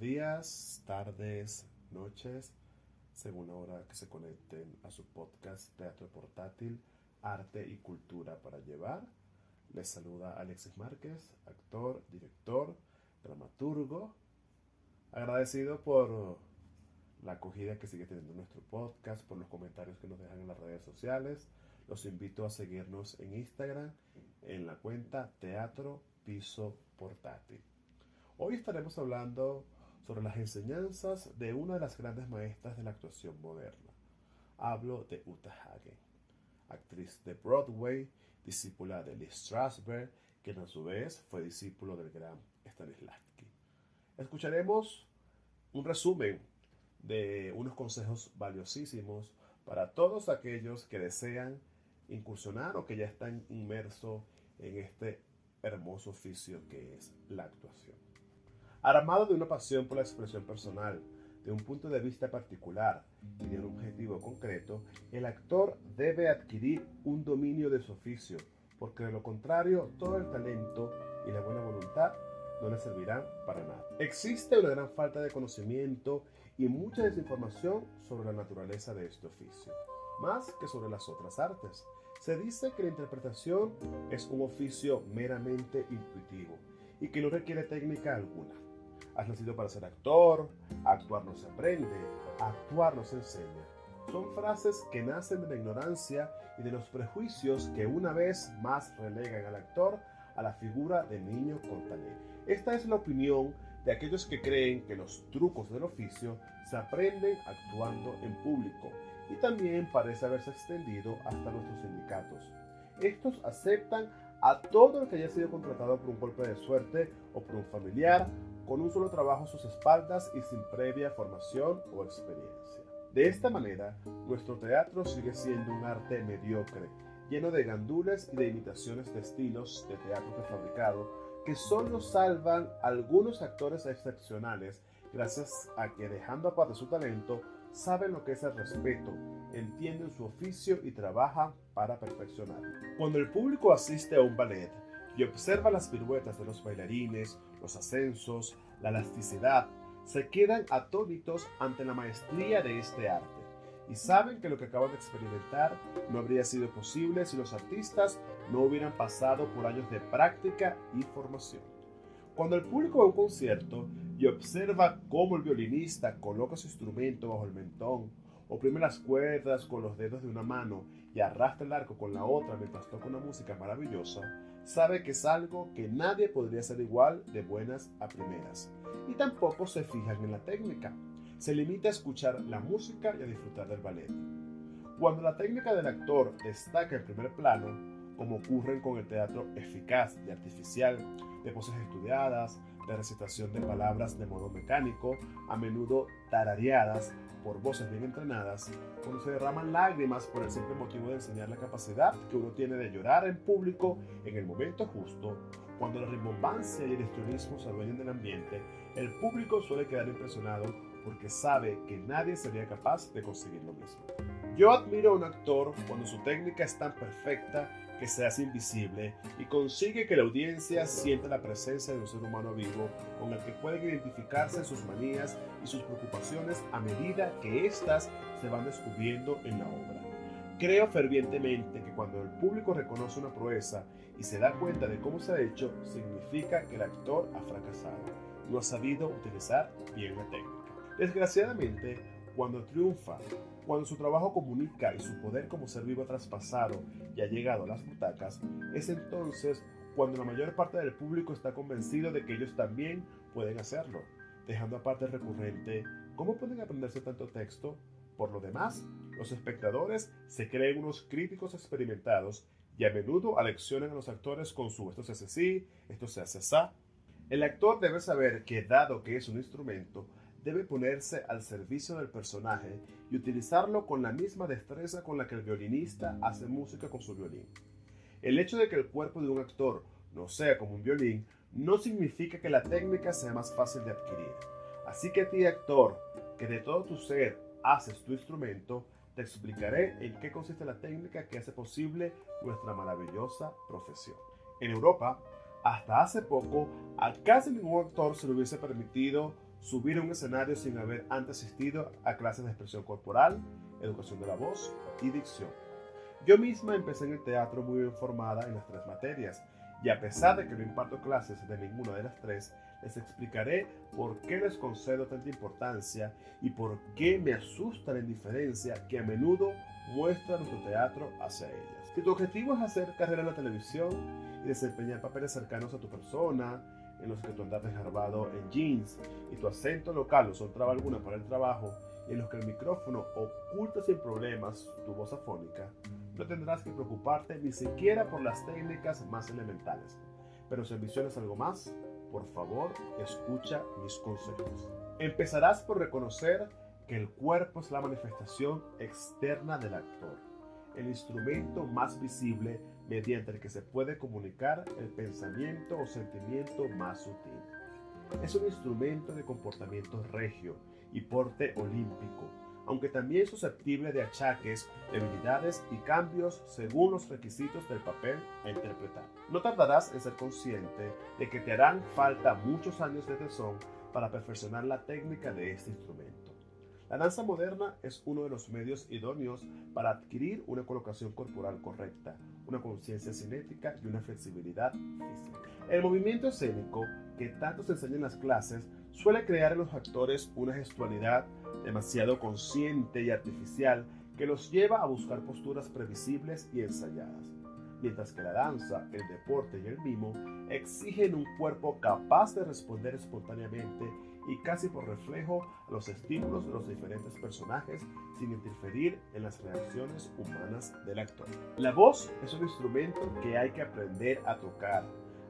días, tardes, noches, según la hora que se conecten a su podcast Teatro Portátil, Arte y Cultura para Llevar. Les saluda Alexis Márquez, actor, director, dramaturgo. Agradecido por la acogida que sigue teniendo nuestro podcast, por los comentarios que nos dejan en las redes sociales. Los invito a seguirnos en Instagram en la cuenta Teatro Piso Portátil. Hoy estaremos hablando sobre las enseñanzas de una de las grandes maestras de la actuación moderna. Hablo de Uta Hagen, actriz de Broadway, discípula de Lee Strasberg, quien a su vez fue discípulo del gran Stanislavski. Escucharemos un resumen de unos consejos valiosísimos para todos aquellos que desean incursionar o que ya están inmersos en este hermoso oficio que es la actuación. Armado de una pasión por la expresión personal, de un punto de vista particular y de un objetivo concreto, el actor debe adquirir un dominio de su oficio, porque de lo contrario todo el talento y la buena voluntad no le servirán para nada. Existe una gran falta de conocimiento y mucha desinformación sobre la naturaleza de este oficio, más que sobre las otras artes. Se dice que la interpretación es un oficio meramente intuitivo y que no requiere técnica alguna. Has nacido para ser actor, actuar no se aprende, actuar no se enseña. Son frases que nacen de la ignorancia y de los prejuicios que una vez más relegan al actor a la figura de niño talento. Esta es la opinión de aquellos que creen que los trucos del oficio se aprenden actuando en público y también parece haberse extendido hasta nuestros sindicatos. Estos aceptan a todo el que haya sido contratado por un golpe de suerte o por un familiar con un solo trabajo a sus espaldas y sin previa formación o experiencia. De esta manera, nuestro teatro sigue siendo un arte mediocre, lleno de gandules y de imitaciones de estilos de teatro prefabricado que solo salvan algunos actores excepcionales gracias a que dejando aparte su talento, saben lo que es el respeto, entienden su oficio y trabajan para perfeccionarlo. Cuando el público asiste a un ballet, y observa las piruetas de los bailarines, los ascensos, la elasticidad, se quedan atónitos ante la maestría de este arte y saben que lo que acaban de experimentar no habría sido posible si los artistas no hubieran pasado por años de práctica y formación. Cuando el público va un concierto y observa cómo el violinista coloca su instrumento bajo el mentón, oprime las cuerdas con los dedos de una mano y arrastra el arco con la otra mientras toca una música maravillosa, sabe que es algo que nadie podría hacer igual de buenas a primeras. Y tampoco se fijan en la técnica. Se limita a escuchar la música y a disfrutar del ballet. Cuando la técnica del actor destaca en primer plano, como ocurre con el teatro eficaz y artificial, de voces estudiadas, de recitación de palabras de modo mecánico, a menudo tarareadas por voces bien entrenadas, cuando se derraman lágrimas por el simple motivo de enseñar la capacidad que uno tiene de llorar en público en el momento justo, cuando la rimbombancia y el histrionismo se adueñan del ambiente, el público suele quedar impresionado porque sabe que nadie sería capaz de conseguir lo mismo. Yo admiro a un actor cuando su técnica es tan perfecta que se hace invisible y consigue que la audiencia sienta la presencia de un ser humano vivo con el que pueden identificarse sus manías y sus preocupaciones a medida que éstas se van descubriendo en la obra. Creo fervientemente que cuando el público reconoce una proeza y se da cuenta de cómo se ha hecho, significa que el actor ha fracasado, no ha sabido utilizar bien la técnica. Desgraciadamente, cuando triunfa cuando su trabajo comunica y su poder como ser vivo ha traspasado y ha llegado a las butacas, es entonces cuando la mayor parte del público está convencido de que ellos también pueden hacerlo, dejando aparte el recurrente, ¿cómo pueden aprenderse tanto texto? Por lo demás, los espectadores se creen unos críticos experimentados y a menudo aleccionan a los actores con su esto se hace así, esto se hace así. El actor debe saber que dado que es un instrumento, debe ponerse al servicio del personaje y utilizarlo con la misma destreza con la que el violinista hace música con su violín. El hecho de que el cuerpo de un actor no sea como un violín no significa que la técnica sea más fácil de adquirir. Así que a ti, actor, que de todo tu ser haces tu instrumento, te explicaré en qué consiste la técnica que hace posible nuestra maravillosa profesión. En Europa, hasta hace poco, a casi ningún actor se le hubiese permitido subir a un escenario sin haber antes asistido a clases de expresión corporal, educación de la voz y dicción. Yo misma empecé en el teatro muy bien formada en las tres materias, y a pesar de que no imparto clases de ninguna de las tres, les explicaré por qué les concedo tanta importancia y por qué me asusta la indiferencia que a menudo muestra nuestro teatro hacia ellas. Si tu objetivo es hacer carrera en la televisión y desempeñar papeles cercanos a tu persona, en los que tu andar desgarbado en jeans y tu acento local no son traba alguna para el trabajo, y en los que el micrófono oculta sin problemas tu voz afónica, no tendrás que preocuparte ni siquiera por las técnicas más elementales. Pero si ambicionas algo más, por favor, escucha mis consejos. Empezarás por reconocer que el cuerpo es la manifestación externa del actor, el instrumento más visible mediante el que se puede comunicar el pensamiento o sentimiento más sutil. Es un instrumento de comportamiento regio y porte olímpico, aunque también susceptible de achaques, debilidades y cambios según los requisitos del papel a interpretar. No tardarás en ser consciente de que te harán falta muchos años de tesón para perfeccionar la técnica de este instrumento. La danza moderna es uno de los medios idóneos para adquirir una colocación corporal correcta, una conciencia cinética y una flexibilidad física. El movimiento escénico, que tanto se enseña en las clases, suele crear en los actores una gestualidad demasiado consciente y artificial que los lleva a buscar posturas previsibles y ensayadas, mientras que la danza, el deporte y el mimo exigen un cuerpo capaz de responder espontáneamente y casi por reflejo a los estímulos de los diferentes personajes sin interferir en las reacciones humanas del actor. La voz es un instrumento que hay que aprender a tocar.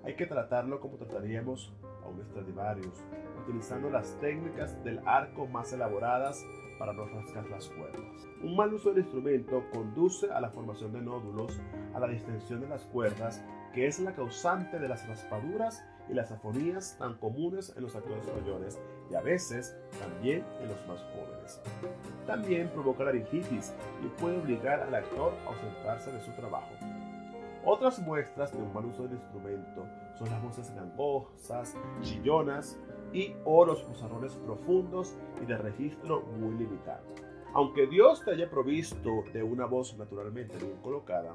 Hay que tratarlo como trataríamos a un Stradivarius, utilizando las técnicas del arco más elaboradas para no rascar las cuerdas. Un mal uso del instrumento conduce a la formación de nódulos, a la distensión de las cuerdas, que es la causante de las raspaduras y las afonías tan comunes en los actores mayores y a veces también en los más jóvenes. También provoca laringitis y puede obligar al actor a ausentarse de su trabajo. Otras muestras de un mal uso del instrumento son las voces gangosas, chillonas y o los pizarrones profundos y de registro muy limitado. Aunque Dios te haya provisto de una voz naturalmente bien colocada,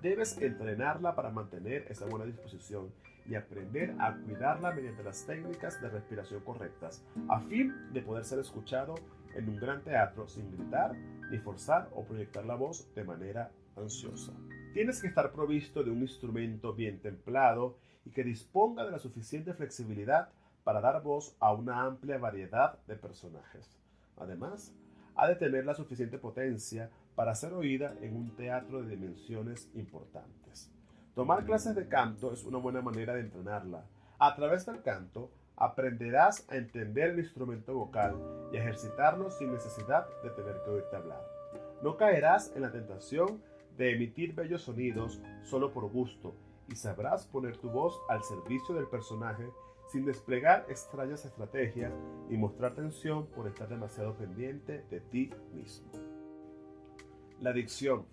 debes entrenarla para mantener esa buena disposición y aprender a cuidarla mediante las técnicas de respiración correctas, a fin de poder ser escuchado en un gran teatro sin gritar, ni forzar o proyectar la voz de manera ansiosa. Tienes que estar provisto de un instrumento bien templado y que disponga de la suficiente flexibilidad para dar voz a una amplia variedad de personajes. Además, ha de tener la suficiente potencia para ser oída en un teatro de dimensiones importantes. Tomar clases de canto es una buena manera de entrenarla. A través del canto, aprenderás a entender el instrumento vocal y a ejercitarlo sin necesidad de tener que oírte hablar. No caerás en la tentación de emitir bellos sonidos solo por gusto y sabrás poner tu voz al servicio del personaje sin desplegar extrañas estrategias y mostrar tensión por estar demasiado pendiente de ti mismo. La dicción,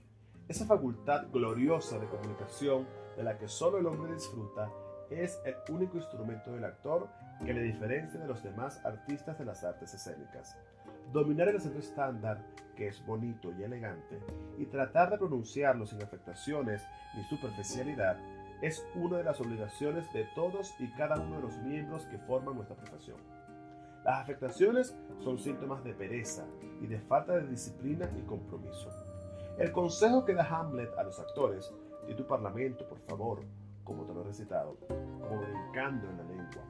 esa facultad gloriosa de comunicación de la que solo el hombre disfruta, es el único instrumento del actor que le diferencia de los demás artistas de las artes escénicas. Dominar el acento estándar, que es bonito y elegante, y tratar de pronunciarlo sin afectaciones ni superficialidad, es una de las obligaciones de todos y cada uno de los miembros que forman nuestra profesión. Las afectaciones son síntomas de pereza y de falta de disciplina y compromiso. El consejo que da Hamlet a los actores, de tu parlamento, por favor, como te lo he recitado, como en la lengua,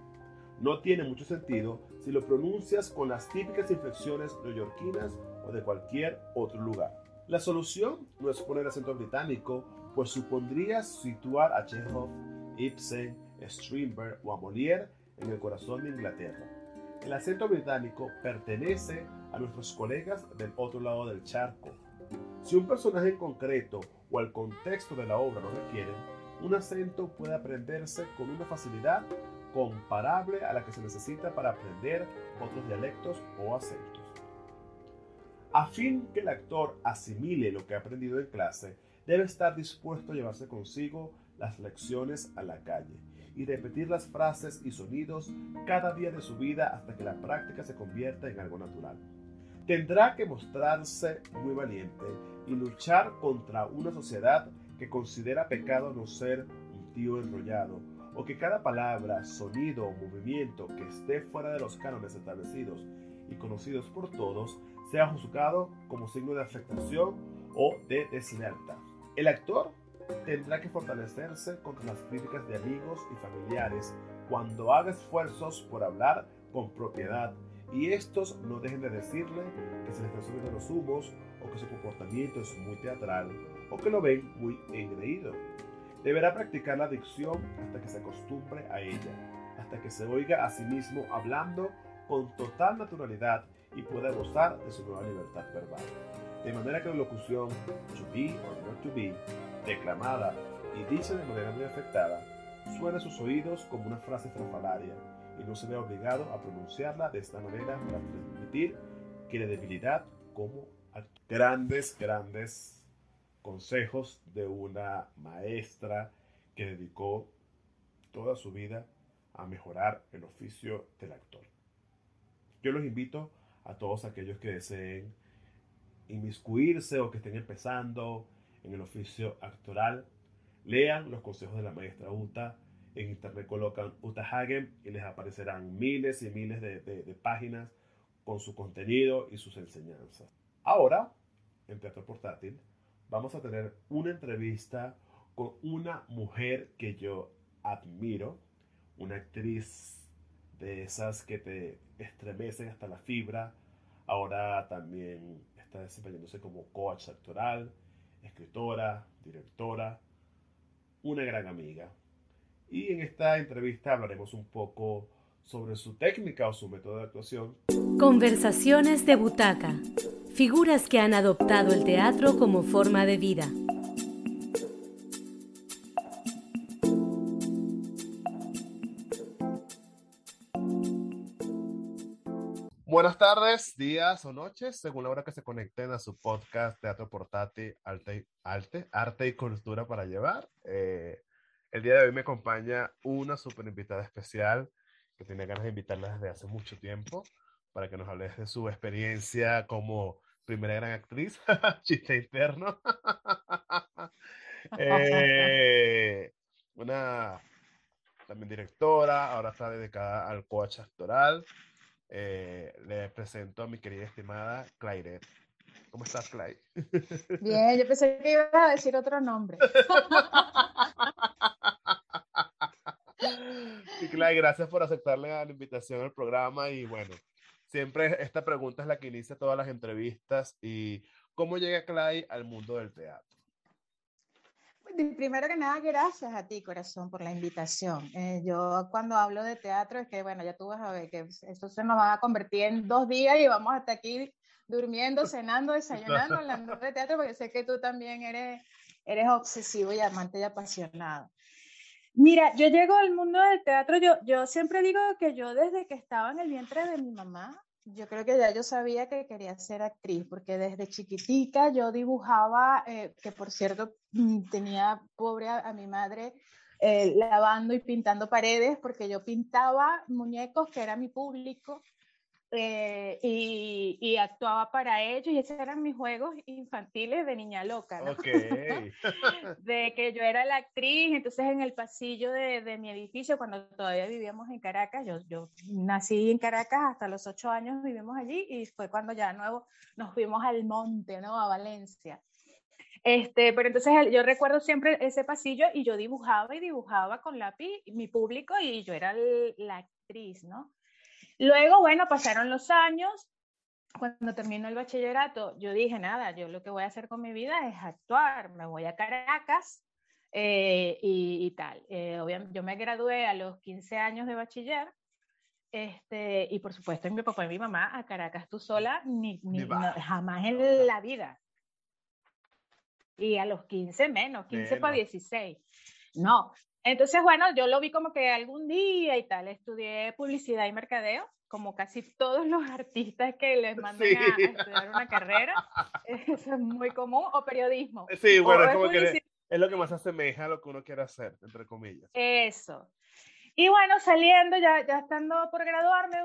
no tiene mucho sentido si lo pronuncias con las típicas inflexiones neoyorquinas o de cualquier otro lugar. La solución no es poner acento británico pues supondría situar a Chekhov, Ibsen, Strindberg o a Molière en el corazón de Inglaterra. El acento británico pertenece a nuestros colegas del otro lado del charco. Si un personaje en concreto o el contexto de la obra lo requieren, un acento puede aprenderse con una facilidad comparable a la que se necesita para aprender otros dialectos o acentos. A fin que el actor asimile lo que ha aprendido en clase, debe estar dispuesto a llevarse consigo las lecciones a la calle y repetir las frases y sonidos cada día de su vida hasta que la práctica se convierta en algo natural. Tendrá que mostrarse muy valiente y luchar contra una sociedad que considera pecado no ser un tío enrollado, o que cada palabra, sonido o movimiento que esté fuera de los cánones establecidos y conocidos por todos sea juzgado como signo de afectación o de deslealtad. El actor tendrá que fortalecerse contra las críticas de amigos y familiares cuando haga esfuerzos por hablar con propiedad y estos no dejen de decirle que se le están subiendo los humos o que su comportamiento es muy teatral o que lo ven muy engreído. Deberá practicar la dicción hasta que se acostumbre a ella, hasta que se oiga a sí mismo hablando con total naturalidad y pueda gozar de su nueva libertad verbal. De manera que la locución to be or not to be, declamada y dicha de manera muy afectada, suene a sus oídos como una frase estrafalaria y no se vea obligado a pronunciarla de esta manera para transmitir que la debilidad como grandes, grandes consejos de una maestra que dedicó toda su vida a mejorar el oficio del actor. Yo los invito a todos aquellos que deseen inmiscuirse o que estén empezando en el oficio actoral, lean los consejos de la maestra Uta. En internet colocan Uta Hagen y les aparecerán miles y miles de, de páginas con su contenido y sus enseñanzas. Ahora, en Teatro Portátil, vamos a tener una entrevista con una mujer que yo admiro, una actriz de esas que te estremecen hasta la fibra. Ahora también está desempeñándose como coach actoral, escritora, directora, una gran amiga. Y en esta entrevista hablaremos un poco sobre su técnica o su método de actuación. Conversaciones de butaca. Figuras que han adoptado el teatro como forma de vida. Buenas tardes, días o noches, según la hora que se conecten a su podcast Teatro Portátil, Arte, Arte, Arte y Cultura para Llevar. Eh, el día de hoy me acompaña una super invitada especial que tenía ganas de invitarla desde hace mucho tiempo para que nos hables de su experiencia como primera gran actriz, chiste interno. Eh, una también directora, ahora está dedicada al coach actoral. Eh, le presento a mi querida estimada Claire. ¿Cómo estás, Claire? Bien, yo pensé que ibas a decir otro nombre. Sí, Clay, gracias por aceptarle la invitación al programa y bueno, siempre esta pregunta es la que inicia todas las entrevistas y ¿cómo llega Clay al mundo del teatro? Primero que nada, gracias a ti, corazón, por la invitación. Eh, yo cuando hablo de teatro es que, bueno, ya tú vas a ver que esto se nos va a convertir en dos días y vamos hasta aquí durmiendo, cenando, desayunando, hablando de teatro, porque sé que tú también eres, eres obsesivo y amante y apasionado. Mira, yo llego al mundo del teatro, yo, yo siempre digo que yo desde que estaba en el vientre de mi mamá, yo creo que ya yo sabía que quería ser actriz, porque desde chiquitica yo dibujaba, eh, que por cierto mm, tenía pobre a, mi madre eh, lavando y pintando paredes, porque yo pintaba muñecos que era mi público eh, y, y, actuaba para ellos y esos eran mis juegos infantiles de niña loca, ¿no? de que yo era la actriz, entonces en el pasillo de, de, mi edificio, cuando todavía vivíamos en Caracas, yo, yo nací en Caracas, hasta los ocho años vivimos allí y fue cuando ya nuevo nos fuimos al monte, ¿no? A Valencia. Este, pero entonces yo recuerdo siempre ese pasillo y yo dibujaba y dibujaba con lápiz mi público y yo era la actriz, ¿no? Luego, bueno, pasaron los años. Cuando terminó el bachillerato, yo dije, nada, yo lo que voy a hacer con mi vida es actuar. Me voy a Caracas eh, y, tal. Eh, yo me gradué a los 15 años de bachiller. Este, y por supuesto, mi papá y mi mamá a Caracas tú sola, ni, jamás en la vida. Y a los 15 menos, 15 para 16. No, entonces, bueno, yo lo vi como que algún día y tal, estudié publicidad y mercadeo, como casi todos los artistas que les mandan a, estudiar una carrera, eso es muy común, o periodismo. Sí, bueno, es como que Es lo que más asemeja a lo que uno quiere hacer, entre comillas. Eso. Y bueno, saliendo, ya, ya estando por graduarme,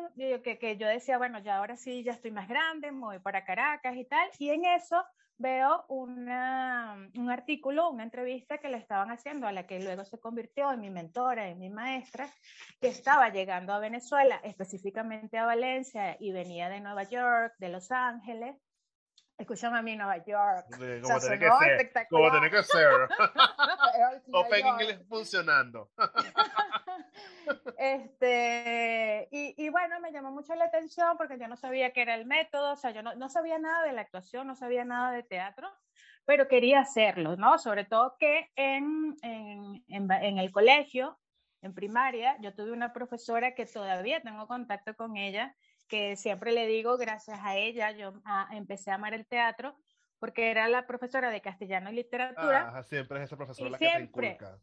que, que yo decía, bueno, ya ahora sí, ya estoy más grande, me voy para Caracas y tal. Y en eso veo una, un artículo, una entrevista que le estaban haciendo a la que luego se convirtió en mi mentora, en mi maestra, que estaba llegando a Venezuela, específicamente a Valencia, y venía de Nueva York, de Los Ángeles, Escúchame a mí, Nueva York. como, tiene que ser, como tiene que ser. Open English funcionando. este, y, y, bueno, me llamó mucho la atención porque yo no sabía qué era el método, o sea, yo no, no sabía nada de la actuación, no sabía nada de teatro, pero quería hacerlo, ¿no? Sobre todo que en, en, en, en el colegio, en primaria, yo tuve una profesora que todavía tengo contacto con ella, que siempre le digo, gracias a ella, yo ah, empecé a amar el teatro, porque era la profesora de castellano y literatura. siempre es esa profesora la que te inculca.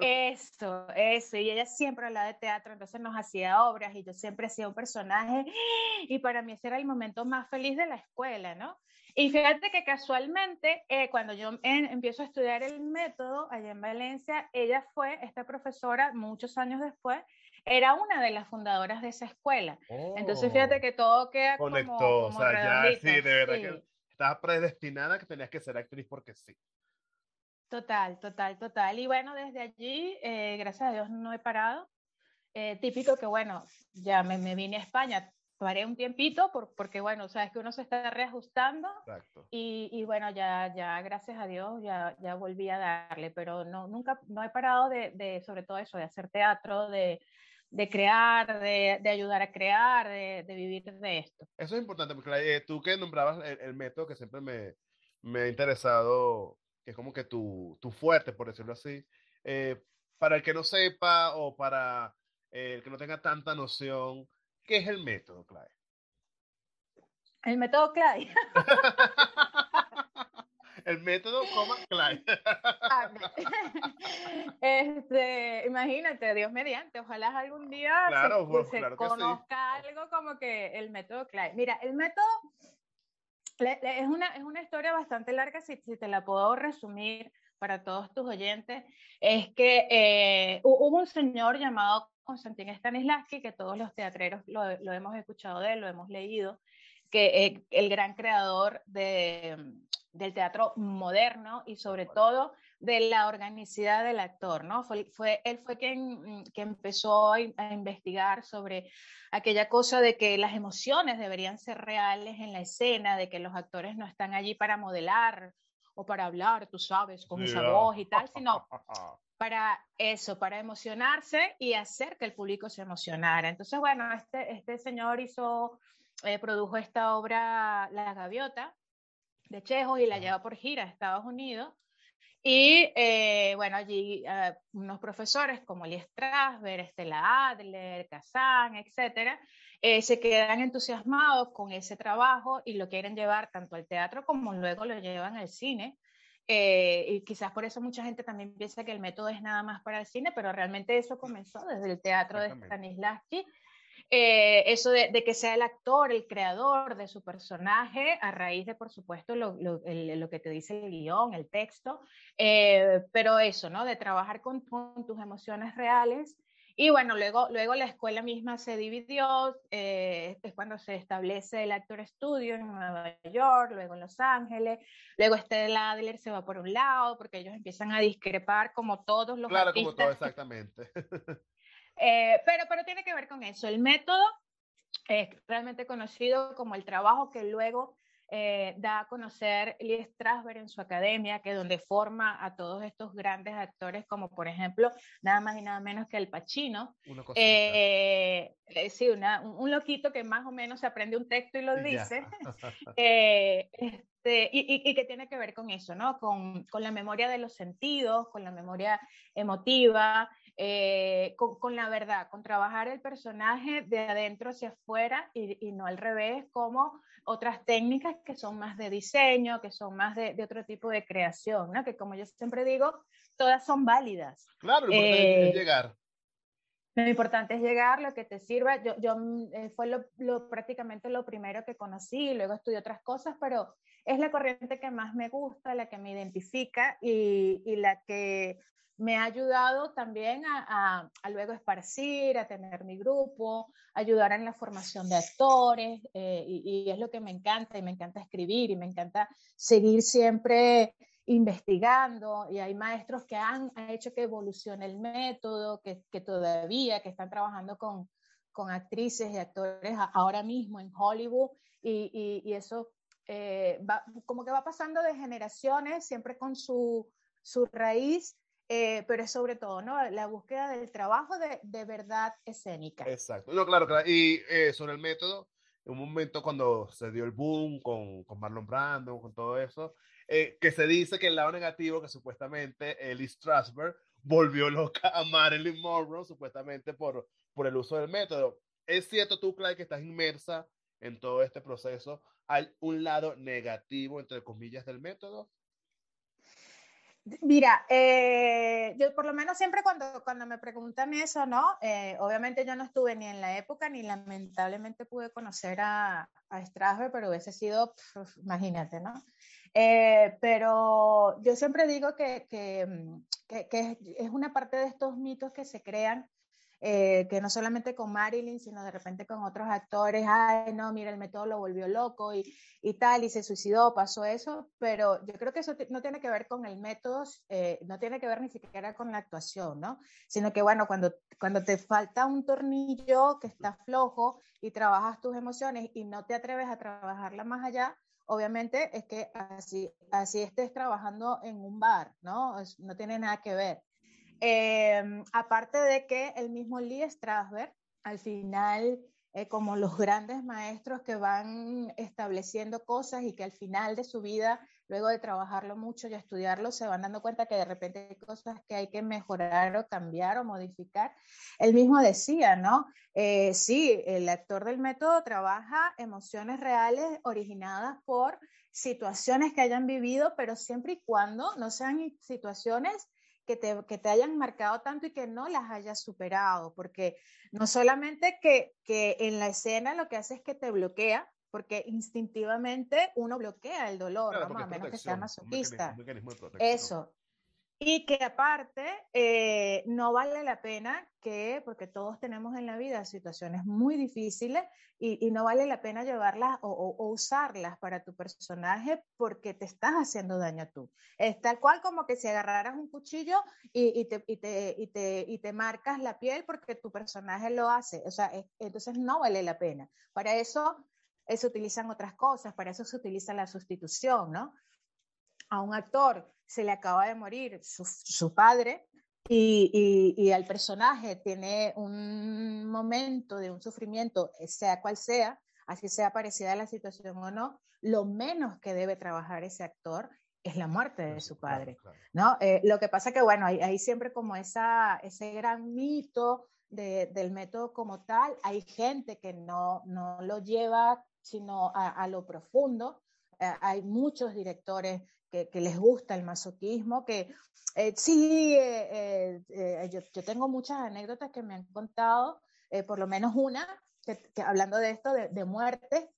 Eso, eso, y ella siempre hablaba de teatro, entonces nos hacía obras y yo siempre hacía un personaje y para mí ese era el momento más feliz de la escuela, ¿no? Y fíjate que casualmente, eh, cuando yo empiezo a estudiar el método allá en Valencia, ella fue, esta profesora, muchos años después, era una de las fundadoras de esa escuela. Entonces, fíjate oh. que todo queda Conectó, como, o sea, ya sí, de verdad que estaba predestinada que tenías que ser actriz porque sí. Total, total, total. Y bueno, desde allí, eh, gracias a Dios, no he parado. Eh, típico que, bueno, ya me, me, vine a España, paré un tiempito por, porque, bueno, sabes que uno se está reajustando. Exacto. Y, y, bueno, ya, ya, gracias a Dios, ya, ya volví a darle, pero no, nunca, no he parado de, de sobre todo eso, de hacer teatro, de, de crear, de, de, ayudar a crear, de, de, vivir de esto. Eso es importante, porque eh, tú que nombrabas el, método que siempre me, me, ha interesado, que es como que tu, tu fuerte, por decirlo así, eh, para el que no sepa o para el que no tenga tanta noción, ¿qué es el método, Clay? El método Clay. El método coma Clay. Este, imagínate, Dios mediante, ojalá algún día se, conozca algo como que el método Clay. Mira, el método es una, es una historia bastante larga, si, si te la puedo resumir para todos tus oyentes, es que eh, hubo un señor llamado Konstantin Stanislavski, que todos los teatreros lo, lo, hemos escuchado de él, lo hemos leído, que es el gran creador de, del teatro moderno y sobre todo de la organicidad del actor, ¿no? Fue, fue él fue quien, que empezó a, a, investigar sobre aquella cosa de que las emociones deberían ser reales en la escena, de que los actores no están allí para modelar o para hablar, tú sabes, con esa voz y tal, sino para eso, para emocionarse y hacer que el público se emocionara. Entonces, bueno, este, este señor hizo, eh, produjo esta obra La Gaviota, de Chejo y la lleva por gira a Estados Unidos. Y eh, bueno, allí uh, unos profesores como Lee Strasberg, Estela Adler, Kazan, etcétera, eh, se quedan entusiasmados con ese trabajo y lo quieren llevar tanto al teatro como luego lo llevan al cine. Eh, y quizás por eso mucha gente también piensa que el método es nada más para el cine, pero realmente eso comenzó desde el teatro de Stanislavski eh, eso de, de, que sea el actor, el creador de su personaje, a raíz de, por supuesto, lo, lo, el, lo que te dice el guion, el texto, eh, pero eso, ¿no? De trabajar con, con, tus emociones reales. Y bueno, luego, luego la escuela misma se dividió, eh, es cuando se establece el Actor Studio en Nueva York, luego en Los Ángeles, luego Stella Adler se va por un lado, porque ellos empiezan a discrepar como todos los Claro, artistas. como todo, exactamente. Eh, pero, pero tiene que ver con eso. El método es realmente conocido como el trabajo que luego eh, da a conocer Lee Strasberg en su academia, que es donde forma a todos estos grandes actores, como por ejemplo, nada más y nada menos que el Pacino. Eh, eh, sí, una, un, loquito que más o menos se aprende un texto y lo dice. Eh, este, y, y, y, que tiene que ver con eso, ¿no? Con, con la memoria de los sentidos, con la memoria emotiva, eh, con, con, la verdad, con trabajar el personaje de adentro hacia afuera y, y, no al revés, como otras técnicas que son más de diseño, que son más de, de otro tipo de creación, ¿no? que como yo siempre digo, todas son válidas. Claro, lo eh, es llegar. Lo importante es llegar, lo que te sirva. Yo, yo mm, eh, fue lo, prácticamente lo primero que conocí, luego estudié otras cosas, pero es la corriente que más me gusta, la que me identifica y, y la que me ha ayudado también a, a, luego esparcir, a tener mi grupo, ayudar en la formación de actores, eh, y, es lo que me encanta, y me encanta escribir, y me encanta seguir siempre investigando y hay maestros que han, hecho que evolucione el método, que, que todavía, que están trabajando con, con, actrices y actores ahora mismo en Hollywood y, y, y eso eh, va, como que va pasando de generaciones, siempre con su, su raíz, eh, pero es sobre todo ¿no? la búsqueda del trabajo de, de verdad escénica. Exacto, no, claro, claro. y eh, sobre el método, en un momento cuando se dio el boom con, con Marlon Brando, con todo eso, eh, que se dice que el lado negativo, que supuestamente Ellie Strasberg volvió loca a Marilyn Monroe, supuestamente por, por el uso del método. ¿Es cierto tú, Clay, que estás inmersa en todo este proceso? ¿Hay un lado negativo, entre comillas, del método? Mira, eh, yo por lo menos siempre cuando, cuando me preguntan eso, ¿no? Eh, obviamente yo no estuve ni en la época ni lamentablemente pude conocer a, a Strasberg, pero hubiese sido, pf, imagínate, ¿no? Eh, pero yo siempre digo que, que, mm, que, que, es una parte de estos mitos que se crean, eh, que no solamente con Marilyn, sino de repente con otros actores, ay, no, mira, el método lo volvió loco y, y tal, y se suicidó, pasó eso, pero yo creo que eso no tiene que ver con el método, eh, no tiene que ver ni siquiera con la actuación, ¿no? Sino que, bueno, cuando, cuando te falta un tornillo que está flojo y trabajas tus emociones y no te atreves a trabajarla más allá, obviamente es que así, así estés trabajando en un bar, ¿no? No tiene nada que ver. Eh, aparte de que el mismo Lee Strasberg, al final, eh, como los grandes maestros que van estableciendo cosas y que al final de su vida, luego de trabajarlo mucho y estudiarlo, se van dando cuenta que de repente hay cosas que hay que mejorar o cambiar o modificar. Él mismo decía, ¿no? Eh, sí, el actor del método trabaja emociones reales originadas por situaciones que hayan vivido, pero siempre y cuando no sean situaciones que te, que te, hayan marcado tanto y que no las hayas superado, porque no solamente que, que en la escena lo que hace es que te bloquea, porque instintivamente uno bloquea el dolor, claro, ¿no? a menos que sea masoquista. Eso, y que aparte eh, no vale la pena que, porque todos tenemos en la vida situaciones muy difíciles y, y no vale la pena llevarlas o, o, o, usarlas para tu personaje porque te estás haciendo daño tú. Es tal cual como que si agarraras un cuchillo y, y, te, y, te, te, te marcas la piel porque tu personaje lo hace. O sea, es, entonces no vale la pena. Para eso eh, se utilizan otras cosas, para eso se utiliza la sustitución, ¿no? A un actor se le acaba de morir su, su padre y, y, y, al personaje tiene un momento de un sufrimiento, sea cual sea, así sea parecida a la situación o no, lo menos que debe trabajar ese actor es la muerte de su padre, ¿no? Eh, lo que pasa que, bueno, hay, hay siempre como esa, ese gran mito de, del método como tal, hay gente que no, no lo lleva sino a, lo profundo, eh, hay muchos directores que, les gusta el masoquismo, que eh, sí, eh, yo, yo, tengo muchas anécdotas que me han contado, por lo menos una, que, hablando de esto, de, de, muerte,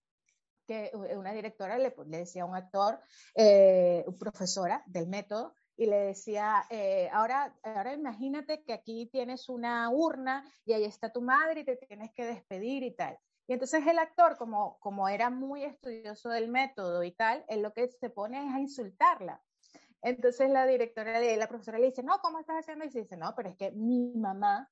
que una directora le, le decía a un actor, eh, profesora del método, y le decía, ahora, ahora imagínate que aquí tienes una urna y ahí está tu madre y te tienes que despedir y tal. Y entonces el actor, como, como era muy estudioso del método y tal, él lo que se pone es a insultarla. Entonces la directora, la profesora le dice, no, ¿cómo estás haciendo? Y se dice, no, pero es que mi mamá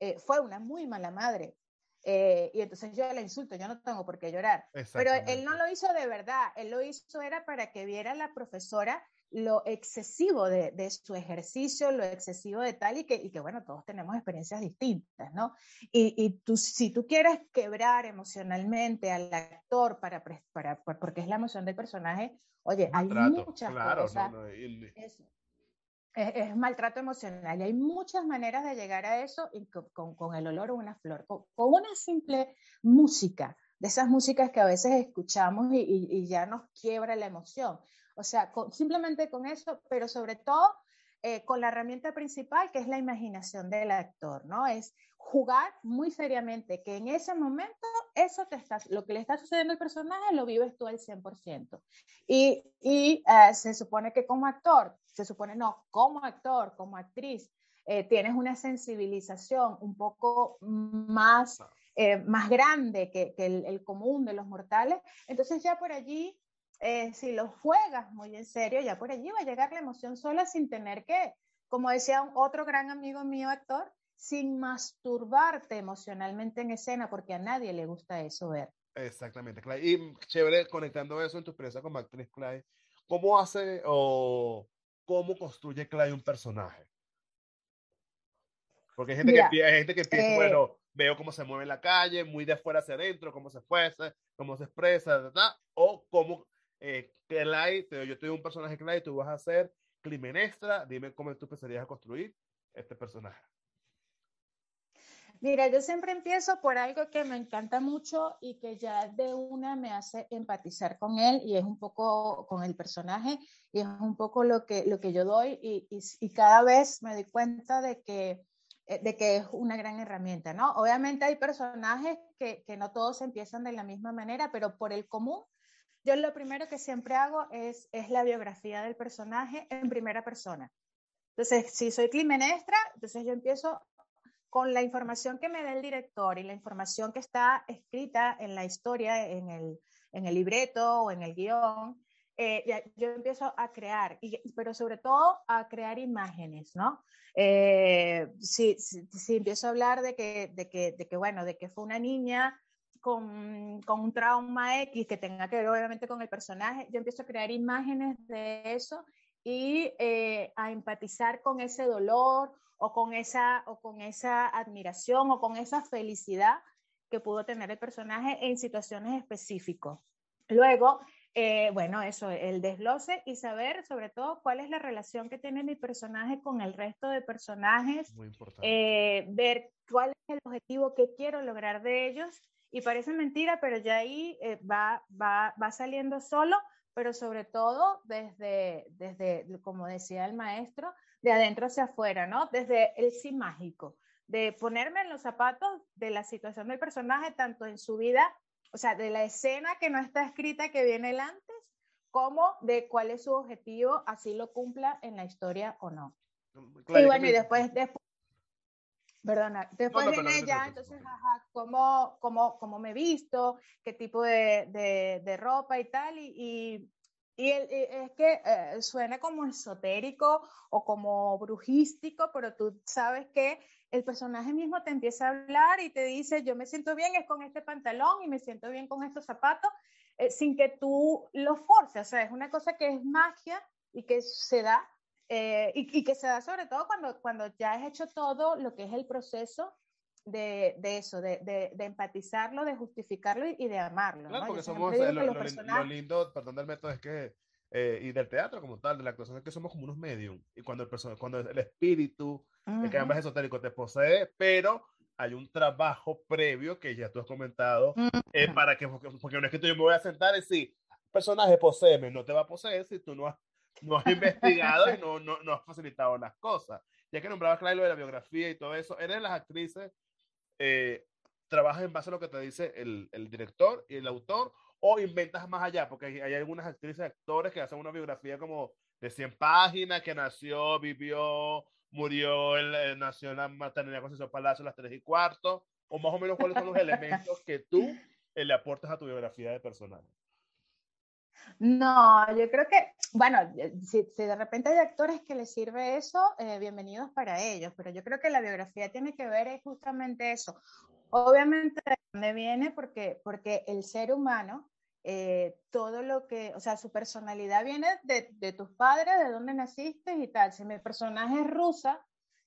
eh, fue una muy mala madre. Eh, y entonces yo la insulto, yo no tengo por qué llorar. Pero él no lo hizo de verdad, él lo hizo era para que viera la profesora lo excesivo de, de, su ejercicio, lo excesivo de tal y que, y que, bueno, todos tenemos experiencias distintas, ¿no? Y, y tú, si tú quieres quebrar emocionalmente al actor para, para, porque es la emoción del personaje, oye, hay maltrato, muchas claro, cosas. No, no, el... es, es, es, maltrato emocional y hay muchas maneras de llegar a eso y con, con, con el olor o una flor, con, con, una simple música, de esas músicas que a veces escuchamos y, y, y ya nos quiebra la emoción. O sea, con, simplemente con eso, pero sobre todo eh, con la herramienta principal que es la imaginación del actor, ¿no? Es jugar muy seriamente, que en ese momento eso te está, lo que le está sucediendo al personaje lo vives tú al 100%. Y, y eh, se supone que como actor, se supone no, como actor, como actriz, eh, tienes una sensibilización un poco más, eh, más grande que, que el, el, común de los mortales, entonces ya por allí, si lo juegas muy en serio, ya por allí va a llegar la emoción sola sin tener que, como decía un, otro gran amigo mío actor, sin masturbarte emocionalmente en escena, porque a nadie le gusta eso ver. Exactamente, Clay. Y chévere, conectando eso en tu experiencia como actriz, Clay, ¿cómo hace o cómo construye Clay un personaje? Porque hay gente, Mira, que, hay gente que piensa, eh, bueno, veo cómo se mueve en la calle, muy de afuera hacia adentro, cómo se fuese, cómo se expresa, ¿verdad? o cómo Clay, yo tengo un personaje Clay, tú vas a ser crimenestra, dime cómo tú empezarías a construir este personaje. Mira, yo siempre empiezo por algo que me encanta mucho y que ya de una me hace empatizar con él y es un poco con el personaje y es un poco lo que, lo que yo doy y, y, y cada vez me doy cuenta de que, eh, de que es una gran herramienta, ¿no? Obviamente hay personajes que, que no todos empiezan de la misma manera, pero por el común, yo lo primero que siempre hago es, es la biografía del personaje en primera persona. Entonces, si soy climenestra, entonces yo empiezo con la información que me da el director y la información que está escrita en la historia, en el, en el libreto o en el guion, eh, yo empiezo a crear, pero sobre todo a crear imágenes, ¿no? Eh, si, si, si, empiezo a hablar de que, de, que, de que, bueno, de que fue una niña con, con, un trauma X que tenga que ver obviamente con el personaje, yo empiezo a crear imágenes de eso y eh, a empatizar con ese dolor o con, esa, o con esa admiración o con esa felicidad que pudo tener el personaje en situaciones específicas. Luego, eh, bueno, eso, el desglose y saber sobre todo cuál es la relación que tiene mi personaje con el resto de personajes, eh, ver cuál es el objetivo que quiero lograr de ellos. Y parece mentira, pero ya ahí eh, va, va, va saliendo solo, pero sobre todo desde, desde, como decía el maestro, de adentro hacia afuera, ¿no? Desde el sí mágico, de ponerme en los zapatos de la situación del personaje, tanto en su vida, o sea, de la escena que no está escrita que viene el antes, como de cuál es su objetivo, así lo cumpla en la historia o no. Claro, y bueno, y después, después Perdona, después no, no, viene ya, entonces, ajá, cómo, cómo, cómo me he visto, qué tipo de, de, de ropa y tal, y, y, y, el, es que eh, suena como esotérico o como brujístico, pero tú sabes que el personaje mismo te empieza a hablar y te dice, yo me siento bien es con este pantalón y me siento bien con estos zapatos, eh, sin que tú lo forces. O sea, es una cosa que es magia y que se da, eh, y, y, que se da sobre todo cuando, cuando ya has hecho todo lo que es el proceso de, de eso, de, de, de, empatizarlo, de justificarlo y, y de amarlo. Claro, ¿no? porque somos, eh, lo, lo, personajes... lo, lindo, perdón del método, es que, eh, y del teatro como tal, de la actuación, es que somos como unos medium. Y cuando el, cuando el espíritu, uh -huh. que además esotérico, te posee, pero hay un trabajo previo que ya tú has comentado, uh -huh. eh, para que, porque, porque no es que yo me voy a sentar y decir, personaje poseeme, no te va a poseer si tú no has, no has investigado y no, no, no has facilitado las cosas. Ya que nombrabas, claro, lo de la biografía y todo eso, eres las actrices eh, trabajas en base a lo que te dice el, el, director y el autor o inventas más allá, porque hay, hay algunas actrices actores que hacen una biografía como de 100 páginas, que nació, vivió, murió, él, eh, nació en la maternidad Concepción Palacio a las 3 y cuarto, o más o menos cuáles son los elementos que tú eh, le aportas a tu biografía de personaje. No, yo creo que, bueno, si, si, de repente hay actores que les sirve eso, eh, bienvenidos para ellos, pero yo creo que la biografía tiene que ver es justamente eso. Obviamente, ¿de dónde viene? Porque, porque el ser humano, eh, todo lo que, o sea, su personalidad viene de, de, tus padres, de dónde naciste y tal. Si mi personaje es rusa,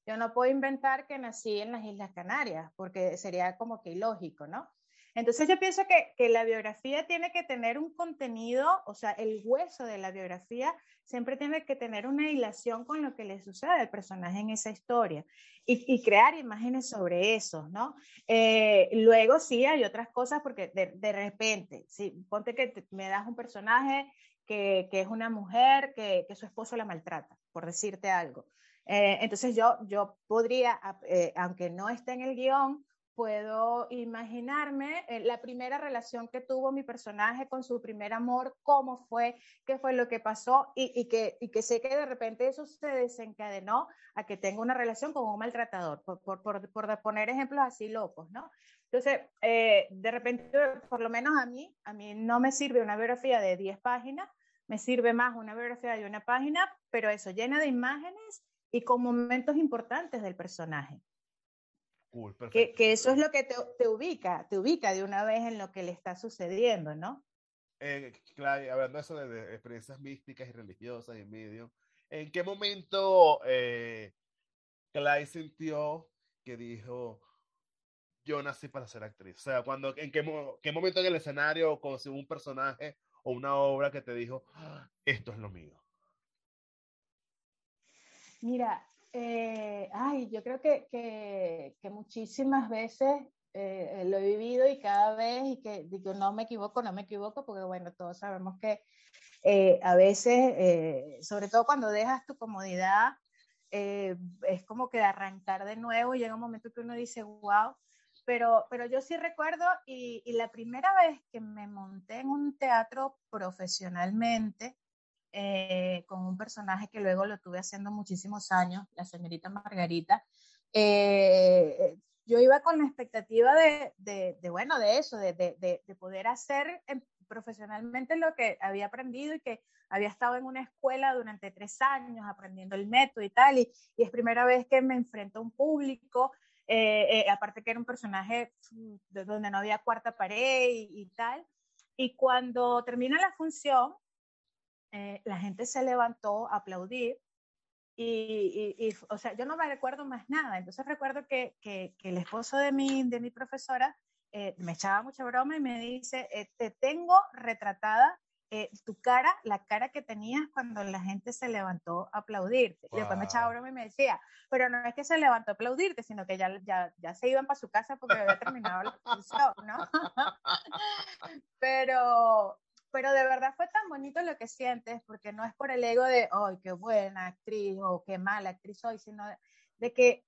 yo no puedo inventar que nací en las Islas Canarias, porque sería como que ilógico, ¿no? Entonces yo pienso que, que, la biografía tiene que tener un contenido, o sea, el hueso de la biografía siempre tiene que tener una hilación con lo que le sucede al personaje en esa historia y, y crear imágenes sobre eso, ¿no? Eh, luego sí hay otras cosas porque de, de repente, si ponte que me das un personaje que, que, es una mujer que, que su esposo la maltrata. por decirte algo. Eh, entonces yo, yo podría, eh, aunque no esté en el guion, puedo imaginarme eh, la primera relación que tuvo mi personaje con su primer amor, cómo fue, qué fue lo que pasó y, que, sé que de repente eso se desencadenó a que tenga una relación con un maltratador, por poner ejemplos así locos, ¿no? Entonces, eh, de repente, por lo menos a mí, a mí no me sirve una biografía de 10 páginas, me sirve más una biografía de una página, pero eso, llena de imágenes y con momentos importantes del personaje. Cool, que, que, eso es lo que te, te, ubica, te ubica de una vez en lo que le está sucediendo, ¿no? Eh, claro, hablando de eso de, de, experiencias místicas y religiosas y medio, ¿en qué momento eh, Clay sintió que dijo, yo nací para ser actriz? O sea, cuando, ¿en qué, qué momento en el escenario consiguió un personaje o una obra que te dijo, ah, esto es lo mío? Mira, eh, ay, yo creo que, que, que muchísimas veces eh, lo he vivido y cada vez, y que digo, no me equivoco, no me equivoco, porque bueno, todos sabemos que eh, a veces, eh, sobre todo cuando dejas tu comodidad, eh, es como que arrancar de nuevo, llega un momento que uno dice, wow, pero, pero yo sí recuerdo, y, y la primera vez que me monté en un teatro profesionalmente, eh, con un personaje que luego lo tuve haciendo muchísimos años, la señorita Margarita. Eh, yo iba con la expectativa de, de, de bueno, de eso, de, de poder hacer profesionalmente lo que había aprendido y que había estado en una escuela durante tres años aprendiendo el método y tal, y, y es primera vez que me enfrento a un público, eh, eh, aparte que era un personaje de donde no había cuarta pared y, y tal, y cuando termina la función, eh, la gente se levantó a aplaudir y, y, y, o sea, yo no me recuerdo más nada. Entonces recuerdo que, que, que el esposo de mi, de mi profesora eh, me echaba mucha broma y me dice, eh, te tengo retratada eh, tu cara, la cara que tenías cuando la gente se levantó a aplaudirte. Wow. Y después me echaba broma y me decía, pero no es que se levantó a aplaudirte, sino que ya, ya, ya se iban para su casa porque había terminado la función, ¿no? pero, pero de verdad fue tan bonito lo que sientes, porque no es por el ego de, ¡ay, qué buena actriz! o qué mala actriz soy, sino de, que,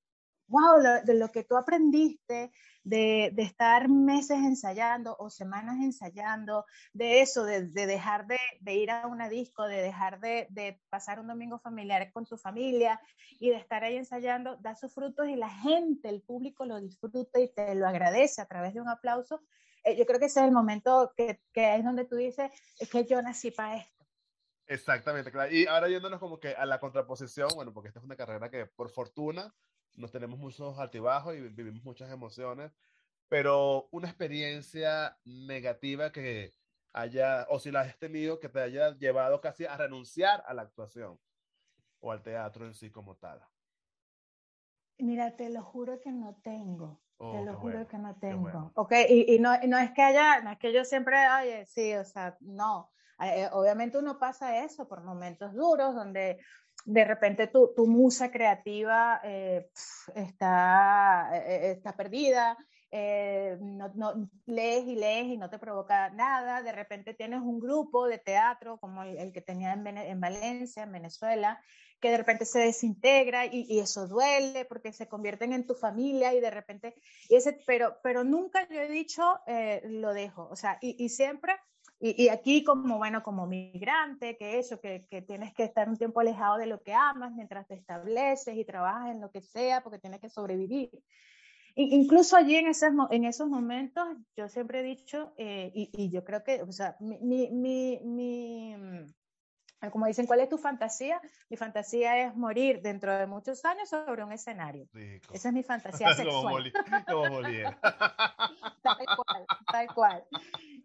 wow, lo, de lo que tú aprendiste, de, estar meses ensayando o semanas ensayando, de eso, de, de dejar de, ir a una disco, de dejar de, de, pasar un domingo familiar con tu familia y de estar ahí ensayando, da sus frutos y la gente, el público lo disfruta y te lo agradece a través de un aplauso eh, yo creo que ese es el momento que, que, es donde tú dices, es que yo nací para esto. Exactamente, claro. Y ahora yéndonos como que a la contraposición, bueno, porque esta es una carrera que por fortuna nos tenemos muchos altibajos y vivimos muchas emociones, pero una experiencia negativa que haya, o si la has tenido, que te haya llevado casi a renunciar a la actuación o al teatro en sí como tal. Mira, te lo juro que no tengo. Oh, te lo juro bueno, que no tengo. bueno. Ok, y, y no, no, es que haya, no es que yo siempre, oye, sí, o sea, no. Eh, obviamente uno pasa eso por momentos duros donde de repente tu, tu musa creativa eh, está, eh, está perdida, eh, no, no, lees y lees y no te provoca nada, de repente tienes un grupo de teatro como el, el que tenía en, en, Valencia, en Venezuela, que de repente se desintegra y, eso duele porque se convierten en tu familia y de repente, y ese, pero, pero nunca yo he dicho eh, lo dejo, o sea, y, siempre y, aquí como, bueno, como migrante, que eso, que, que, tienes que estar un tiempo alejado de lo que amas mientras te estableces y trabajas en lo que sea porque tienes que sobrevivir. Incluso allí en, esos, en esos momentos, yo siempre he dicho, eh, y, yo creo que, o sea, mi, mi como dicen, ¿cuál es tu fantasía? Mi fantasía es morir dentro de muchos años sobre un escenario. Rico. Esa es mi fantasía sexual. como, tal cual, tal cual.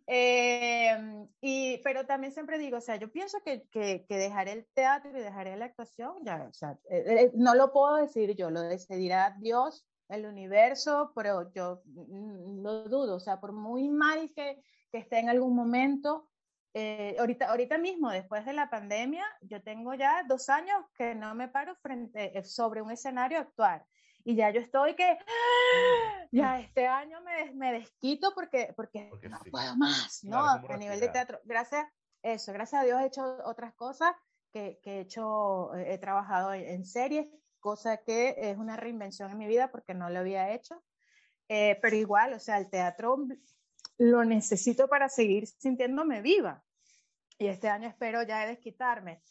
Eh, y, pero también siempre digo, o sea, yo pienso que, que, que dejaré el teatro y dejaré la actuación, ya, o sea, eh, eh, no lo puedo decir yo, lo decidirá Dios, el universo, pero yo mm, lo dudo, o sea, por muy mal que, que esté en algún momento, eh, ahorita, ahorita mismo, después de la pandemia, yo tengo ya dos años que no me paro frente, sobre un escenario a actuar. Y ya yo estoy que, ¡ah! ya este año me, me desquito porque, porque, porque no sí. puedo más, ¿no? Claro, a nivel de teatro. Gracias, eso, gracias a Dios he hecho otras cosas que, he hecho, he trabajado en series, cosa que es una reinvención en mi vida porque no lo había hecho. Eh, pero igual, o sea, el teatro lo necesito para seguir sintiéndome viva. Y este año espero ya desquitarme.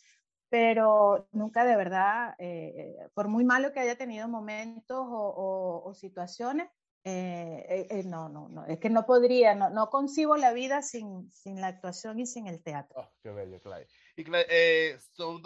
Pero nunca de verdad, eh, por muy malo que haya tenido momentos o, situaciones, eh, no, no, no, es que no podría, no, concibo la vida sin, sin, la actuación y sin el teatro. Oh, qué bello, Clay. Y Clay, son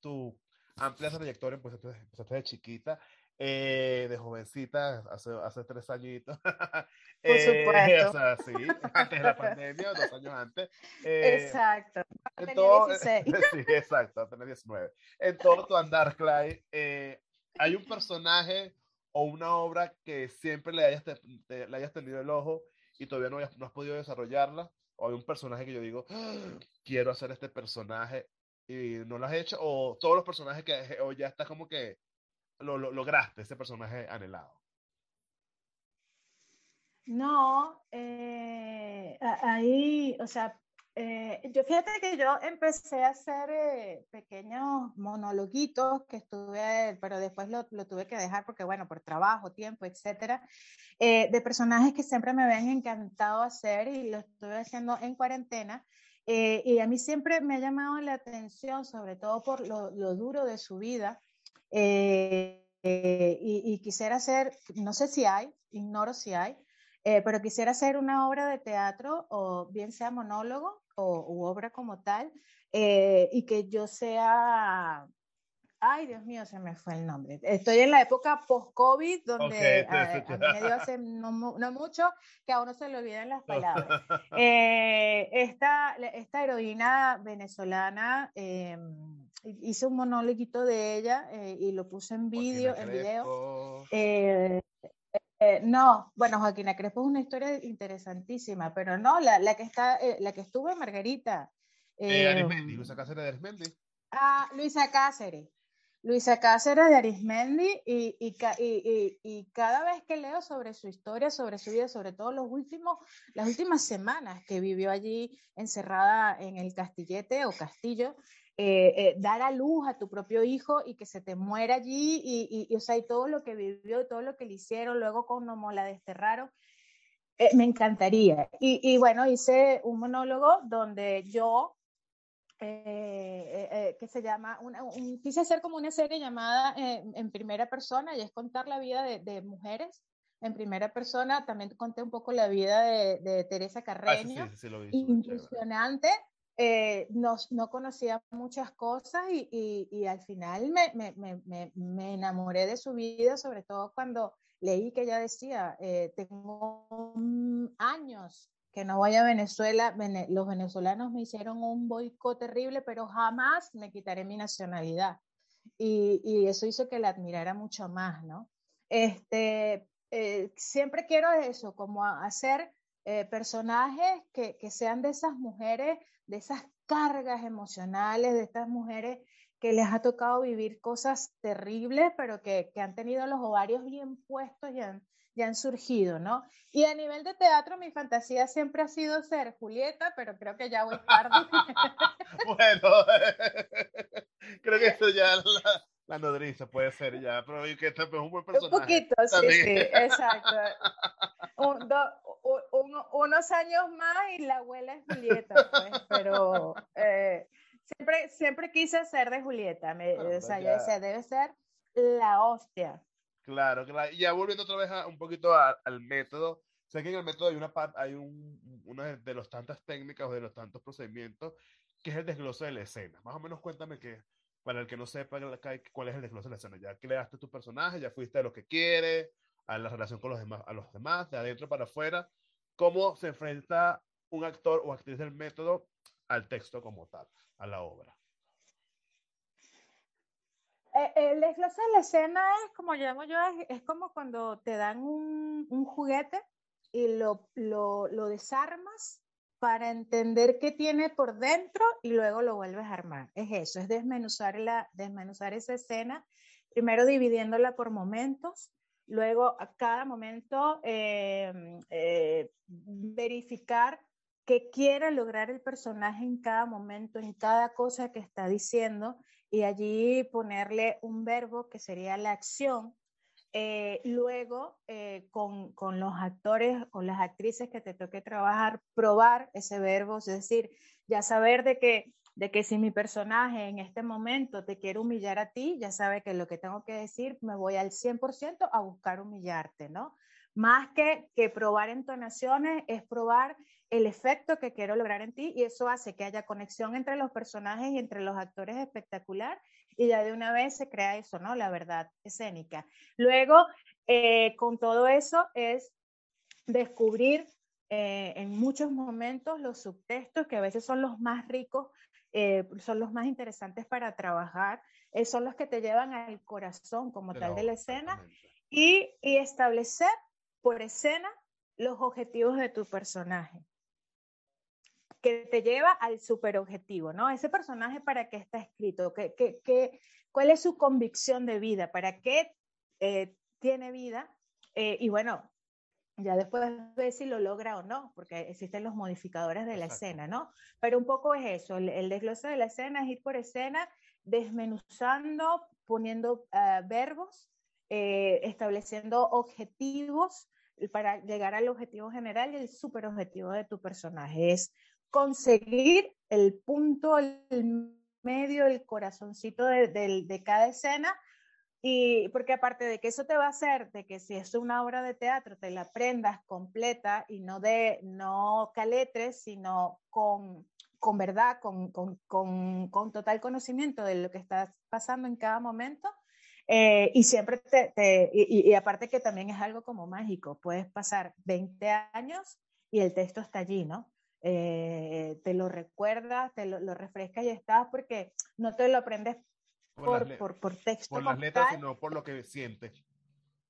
tu amplia trayectoria, pues empezaste de chiquita, eh, de jovencita, hace, hace tres añitos. Por eh, supuesto. o sea, sí, antes de la pandemia, dos años antes. Eh, exacto. En todo, 16. sí, exacto, tenía 19. En todo tu andar, Clay, hay un personaje o una obra que siempre le hayas, le hayas tenido el ojo y todavía no, no has podido desarrollarla, o hay un personaje que yo digo, ¡Ah! quiero hacer este personaje y no lo has hecho, o todos los personajes que, o ya está como que lo, lograste, ese personaje anhelado. No, eh, ahí, o sea, eh, yo fíjate que yo empecé a hacer eh, pequeños monologuitos que estuve, pero después lo, lo, tuve que dejar porque, bueno, por trabajo, tiempo, etcétera, de personajes que siempre me habían encantado hacer y lo estuve haciendo en cuarentena. Eh, y a mí siempre me ha llamado la atención, sobre todo por lo, duro de su vida. Eh, eh, y, quisiera hacer, no sé si hay, ignoro si hay, pero quisiera hacer una obra de teatro, o bien sea monólogo o u obra como tal, y que yo sea Ay, Dios mío, se me fue el nombre. Estoy en la época post-COVID, donde a, mí me dio hace no, mucho que a uno se le olvidan las palabras. Eh, esta, esta, heroína venezolana, eh, hice un monólogo de ella eh, y lo puse en vídeo, en video. Eh, no, bueno, Joaquina Crespo es una historia interesantísima, pero no, la, la que está, la que estuvo en Margarita. Arismendi, Luisa Cáceres de Arismendi. Ah, Luisa Cáceres. Luisa Cáceres de Arismendi y, y, y, cada vez que leo sobre su historia, sobre su vida, sobre todo los últimos, las últimas semanas que vivió allí encerrada en el castillete o castillo, eh, eh, dar a luz a tu propio hijo y que se te muera allí y, o sea, y todo lo que vivió, todo lo que le hicieron, luego como la desterraron, eh, me encantaría. Y, bueno, hice un monólogo donde yo eh, eh, que se llama, quise hacer como una serie llamada eh, en primera persona y es contar la vida de, mujeres en primera persona. También conté un poco la vida de, Teresa ah, Carreño. Impresionante. No, no, conocía muchas cosas y, y, al final me, me, me, me, enamoré de su vida, sobre todo cuando leí que ella decía, tengo años que no voy a Venezuela, los venezolanos me hicieron un boicot terrible, pero jamás me quitaré mi nacionalidad. Y, eso hizo que la admirara mucho más, ¿no? Este, eh, siempre quiero eso, como hacer eh, personajes que, sean de esas mujeres, de esas cargas emocionales, de estas mujeres que les ha tocado vivir cosas terribles, pero que, que han tenido los ovarios bien puestos y han, ya han surgido, ¿no? Y a nivel de teatro, mi fantasía siempre ha sido ser Julieta, pero creo que ya voy tarde. bueno, creo que esto ya la, la nodriza puede ser ya, pero que este es un buen personaje. Un poquito, sí, sí, exacto. unos años más y la abuela es Julieta, pues, pero eh, siempre, siempre quise ser de Julieta. Me, o sea, yo decía, debe ser la hostia. Claro, claro. Y ya volviendo otra vez un poquito al método, sé que en el método hay una parte, hay un, una de las tantas técnicas o de los tantos procedimientos que es el desglose de la escena. Más o menos cuéntame que, para el que no sepa cuál es el desglose de la escena. Ya creaste tu personaje, ya fuiste a lo que quiere, a la relación con los demás, a los demás, de adentro para afuera. ¿Cómo se enfrenta un actor o actriz del método al texto como tal, a la obra? Eh, el desglose de la escena es, como llamo yo, es, como cuando te dan un, un juguete y lo, lo, lo, desarmas para entender qué tiene por dentro y luego lo vuelves a armar. Es eso, es desmenuzar, la, desmenuzar esa escena, primero dividiéndola por momentos, luego a cada momento em, eh, verificar qué quiere lograr el personaje en cada momento, en cada cosa que está diciendo, y allí ponerle un verbo que sería la acción. Eh, luego, eh, con, con, los actores o las actrices que te toque trabajar, probar ese verbo, es decir, ya saber de que, de que si mi personaje en este momento te quiere humillar a ti, ya sabe que lo que tengo que decir, me voy al 100% a buscar humillarte, ¿no? Más que, que probar entonaciones, es probar el efecto que quiero lograr en ti y eso hace que haya conexión entre los personajes y entre los actores espectacular y ya de una vez se crea eso, ¿no? La verdad escénica. Luego, eh, con todo eso es descubrir eh, en muchos momentos los subtextos que a veces son los más ricos, eh, son los más interesantes para trabajar, son los que te llevan al corazón como tal de la escena y, y establecer por escena los objetivos de tu personaje que te lleva al superobjetivo, ¿no? Ese personaje para qué está escrito, ¿Qué, qué, qué, cuál es su convicción de vida, para qué eh, tiene vida. Eh, y bueno, ya después ver si lo logra o no, porque existen los modificadores de la escena, ¿no? Pero un poco es eso, el, desglose de la escena es ir por escena, desmenuzando, poniendo uh, verbos, eh, estableciendo objetivos para llegar al objetivo general y el superobjetivo de tu personaje. Es conseguir el punto, el medio, el corazoncito de, de, cada escena. Y porque aparte de que eso te va a hacer de que si es una obra de teatro te la aprendas completa y no de no caletres, sino con, con verdad, con, con, con, con, total conocimiento de lo que está pasando en cada momento. Eh, y siempre te, y, y, aparte que también es algo como mágico, puedes pasar 20 años y el texto está allí, ¿no? Eh, te lo recuerdas, te lo, lo, refrescas y estás, porque no te lo aprendes por, por, por, texto. Por las letras, tal. sino por lo que sientes.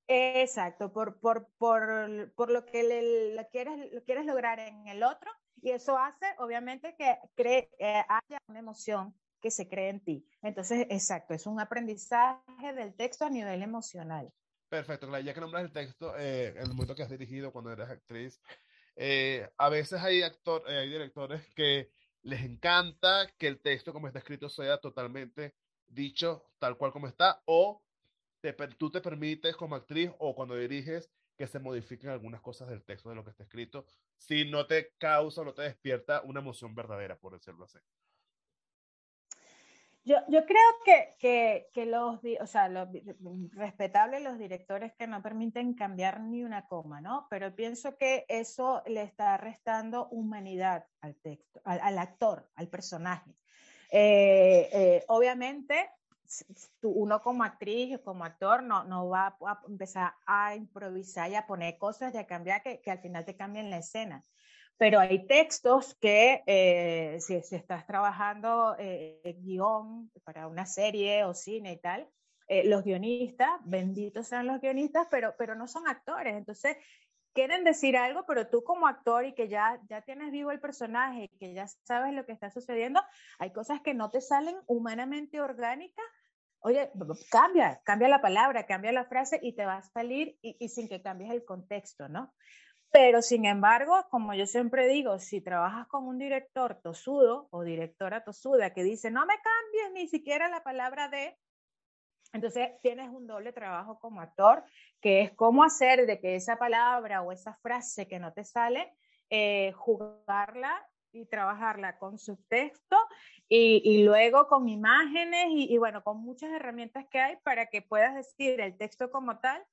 Exacto, por, por, por, por lo que le, lo quieres, lo quieres lograr en el otro y eso hace obviamente que cree, eh, haya una emoción que se cree en ti. Entonces, exacto, es un aprendizaje del texto a nivel emocional. Perfecto, ya que nombras el texto, eh, el momento que has dirigido cuando eres actriz, eh, a veces hay, actor, eh, hay directores que les encanta que el texto como está escrito sea totalmente dicho tal cual como está, o te, tú te permites como actriz o cuando diriges que se modifiquen algunas cosas del texto de lo que está escrito, si no te causa o no te despierta una emoción verdadera, por decirlo así. Yo, creo que, que, los, o sea, los respetables los directores que no permiten cambiar ni una coma, ¿no? Pero pienso que eso le está restando humanidad al texto, al, actor, al personaje. Eh, eh, obviamente, uno como actriz como actor no, no va a empezar a improvisar y a poner cosas y a cambiar que, que al final te cambien la escena pero hay textos que eh, si, si, estás trabajando eh, guion para una serie o cine y tal, eh, los guionistas, benditos sean los guionistas, pero, pero no son actores. Entonces, quieren decir algo, pero tú como actor y que ya, ya tienes vivo el personaje, que ya sabes lo que está sucediendo, hay cosas que no te salen humanamente orgánicas. Oye, cambia, cambia la palabra, cambia la frase y te va a salir y, y sin que cambies el contexto, ¿no? Pero sin embargo, como yo siempre digo, si trabajas con un director tosudo o directora tosuda que dice, no me cambies ni siquiera la palabra de, entonces tienes un doble trabajo como actor, que es cómo hacer de que esa palabra o esa frase que no te sale, eh, jugarla y trabajarla con subtexto y, y luego con imágenes y, y bueno, con muchas herramientas que hay para que puedas decir el texto como tal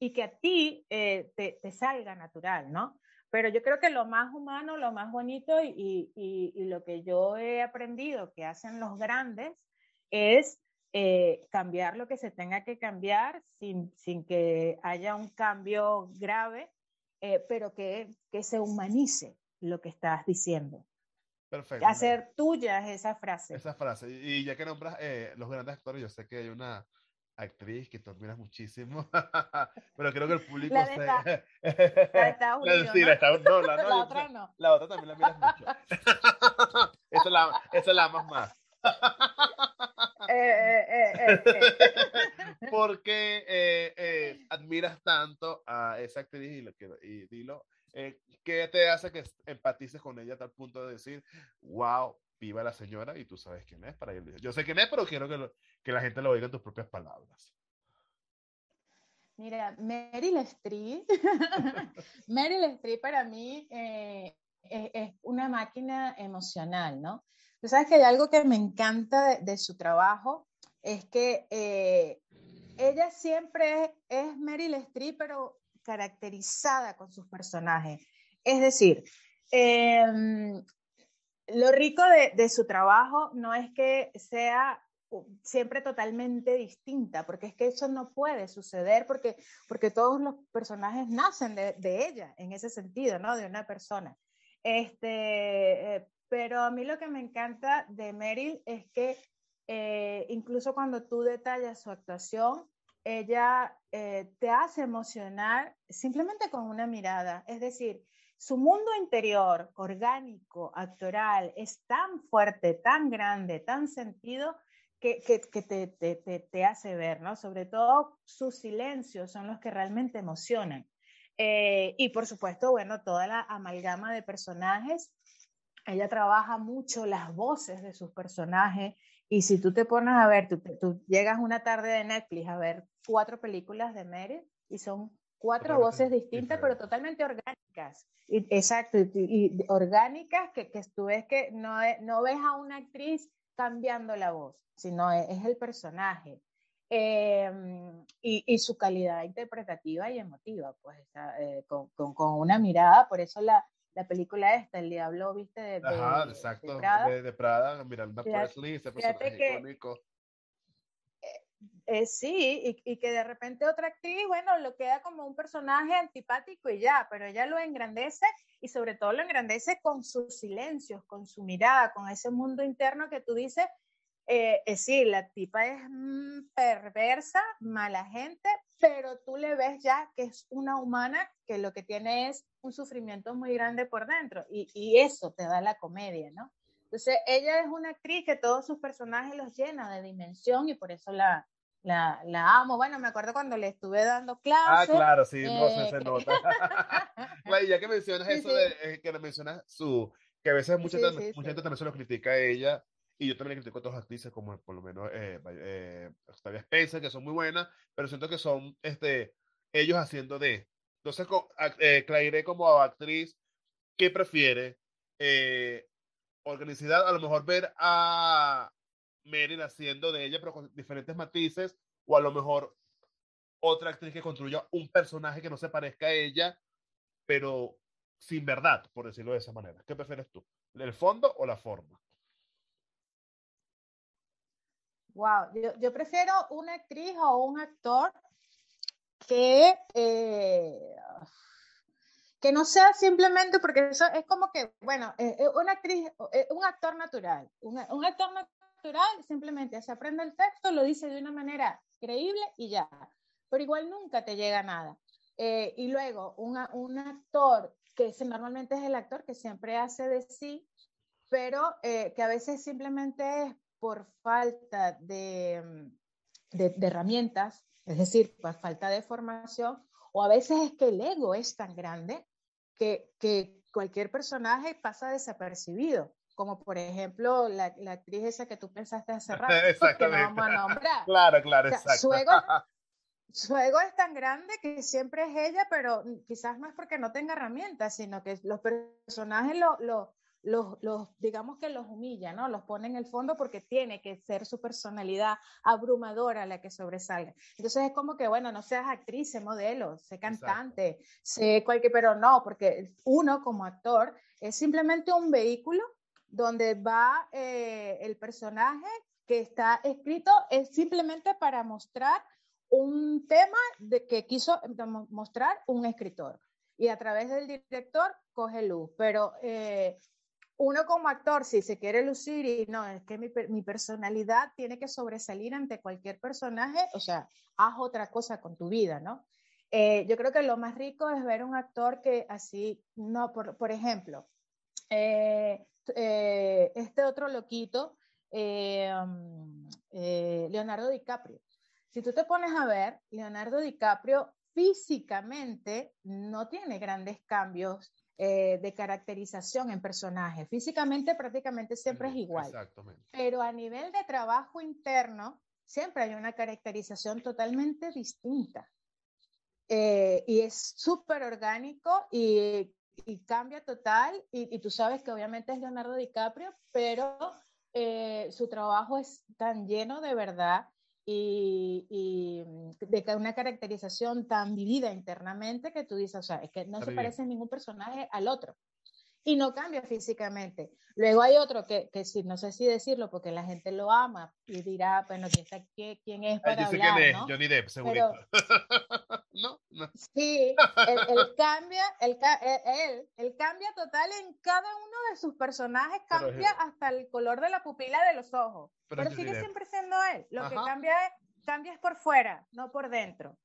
y que a ti eh, te, te, salga natural, ¿no? Pero yo creo que lo más humano, lo más bonito y, y, y lo que yo he aprendido que hacen los grandes es eh, cambiar lo que se tenga que cambiar sin, sin que haya un cambio grave, eh, pero que, que se humanice lo que estás diciendo. Perfecto. Hacer tuyas esa frase. Esa frase. Y ya que nombras eh, los grandes actores, yo sé que hay una actriz que tú admiras muchísimo, pero creo que el público la de se... la de Estados Unidos, sí, ¿no? la, Estados... no, la, no, la otra no. La otra también la miras mucho. esa, la, esa la amas más. Eh, eh, eh, Porque admiras tanto a esa actriz y, lo que, y dilo, Eh, ¿Qué te hace que empatices con ella a tal punto de decir, wow, viva la señora y tú sabes quién es para ir? Yo sé quién es, pero quiero que, que la gente lo oiga en tus propias palabras. Mira, Meryl Streep, Meryl Streep para mí eh, es, una máquina emocional, ¿no? Tú sabes que hay algo que me encanta de, su trabajo, es que eh, ella siempre es, Meryl Streep, pero caracterizada con sus personajes. Es decir, em, lo rico de, su trabajo no es que sea siempre totalmente distinta, porque es que eso no puede suceder porque, porque todos los personajes nacen de, de ella, en ese sentido, ¿no? De una persona. Este, eh, pero a mí lo que me encanta de Meryl es que eh, incluso cuando tú detallas su actuación, ella eh, te hace emocionar simplemente con una mirada. Es decir, su mundo interior, orgánico, actoral, es tan fuerte, tan grande, tan sentido, que, te, te, te, hace ver, ¿no? Sobre todo sus silencios son los que realmente emocionan. Eh, y por supuesto, bueno, toda la amalgama de personajes. Ella trabaja mucho las voces de sus personajes. Y si tú te pones a ver, tú, tú llegas una tarde de Netflix a ver cuatro películas de Meryl y son cuatro voces distintas, pero totalmente orgánicas. Y, exacto, y, orgánicas que, que, tú ves que no, no ves a una actriz cambiando la voz, sino es, es el personaje. Em, y, y, su calidad interpretativa y emotiva, pues eh, con, con, con, una mirada, por eso la, la película esta, El Diablo, viste, de, Ajá, exacto, de Prada, de, de Prada Miranda Presley, ese personaje que, icónico. Eh, eh, sí, y, que de repente otra actriz, bueno, lo queda como un personaje antipático y ya, pero ella lo engrandece y sobre todo lo engrandece con sus silencios, con su mirada, con ese mundo interno que tú dices, eh, es decir, la tipa es mm, perversa, mala gente, pero tú le ves ya que es una humana que lo que tiene es un sufrimiento muy grande por dentro y, y eso te da la comedia, ¿no? Entonces, ella es una actriz que todos sus personajes los llena de dimensión y por eso la, la, la, amo. Bueno, me acuerdo cuando le estuve dando clases. Ah, claro, sí, no sé, se eh, nota. ya que mencionas eso de eh, que mencionas su, que a veces mucha, sí, sí, mucha gente también se lo critica a ella, y yo también critico a otras actrices, como por lo menos eh, eh, Octavia Spencer, que son muy buenas, pero siento que son este, ellos haciendo de. Entonces, con, eh, Claire como actriz, ¿qué prefiere? Eh, organicidad, a lo mejor ver a Meryl haciendo de ella, pero con diferentes matices, o a lo mejor otra actriz que construya un personaje que no se parezca a ella, pero sin verdad, por decirlo de esa manera. ¿Qué prefieres tú? ¿El fondo o la forma? Wow, yo, yo, prefiero una actriz o un actor que, eh, que no sea simplemente, porque eso es como que, bueno, eh, eh una actriz, eh, un actor natural, un, un, actor natural simplemente se aprende el texto, lo dice de una manera creíble y ya, pero igual nunca te llega nada. Eh, y luego, una, un actor que normalmente es el actor que siempre hace de sí, pero que a veces simplemente es por falta de, de, de, herramientas, es decir, por falta de formación, o a veces es que el ego es tan grande que, que cualquier personaje pasa desapercibido, como por ejemplo la, la, actriz esa que tú pensaste hace rato, que no vamos a nombrar. claro, claro, o sea, exacto. Su ego, su ego es tan grande que siempre es ella, pero quizás no es porque no tenga herramientas, sino que los personajes lo, lo, los, los, digamos que los humilla, ¿no? Los pone en el fondo porque tiene que ser su personalidad abrumadora la que sobresalga. Entonces es como que, bueno, no seas actriz, sé modelo, sé cantante, Exacto. sé cualquier, pero no, porque uno como actor es simplemente un vehículo donde va eh, el personaje que está escrito, es simplemente para mostrar un tema de que quiso mostrar un escritor y a través del director coge luz, pero eh, uno como actor, si se quiere lucir y no, es que mi, mi, personalidad tiene que sobresalir ante cualquier personaje, o sea, haz otra cosa con tu vida, ¿no? Eh, yo creo que lo más rico es ver un actor que así, no, por, por ejemplo, eh, eh, este otro loquito, um, Leonardo DiCaprio. Si tú te pones a ver, Leonardo DiCaprio físicamente no tiene grandes cambios eh, de caracterización en personaje. Físicamente prácticamente siempre es igual. Exactamente. Pero a nivel de trabajo interno, siempre hay una caracterización totalmente distinta. Eh, y es súper orgánico y, y, cambia total. Y, y, tú sabes que obviamente es Leonardo DiCaprio, pero eh, su trabajo es tan lleno de verdad y, y, de una caracterización tan vivida internamente que tú dices, o sea, es que no Está se bien. parece ningún personaje al otro y no cambia físicamente. Luego hay otro que, que sí, no sé si decirlo porque la gente lo ama y dirá, bueno, ¿quién, está, quién es para Yo sé hablar, quién es, ¿no? Johnny Depp, seguro. no, no. Sí, él, él cambia, él, él, él, cambia total en cada uno de sus personajes, cambia hasta el color de la pupila de los ojos, pero, pero sigue siempre siendo él. Lo Ajá. que cambia es, cambia es por fuera, no por dentro.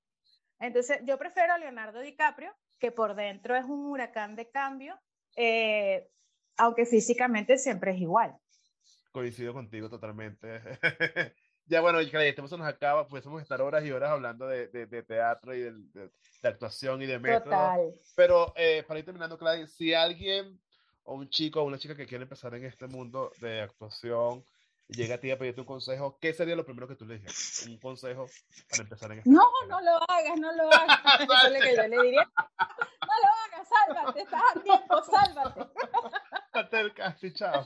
Entonces, yo prefiero a Leonardo DiCaprio, que por dentro es un huracán de cambio, eh, aunque físicamente siempre es igual. Coincido contigo totalmente. ya bueno, Clay, esto se nos acaba, pudiésemos estar horas y horas hablando de, de, de teatro y de, de, actuación y de método. Total. Pero eh, para ir terminando, Clay, si alguien o un chico o una chica que quiere empezar en este mundo de actuación llega a ti a pedirte un consejo, ¿qué sería lo primero que tú le dirías? Un consejo para empezar en este No, no lo hagas, no lo hagas. Eso es lo que yo le diría. No lo hagas, sálvate, estás a tiempo, sálvate. Hasta el casi, chao.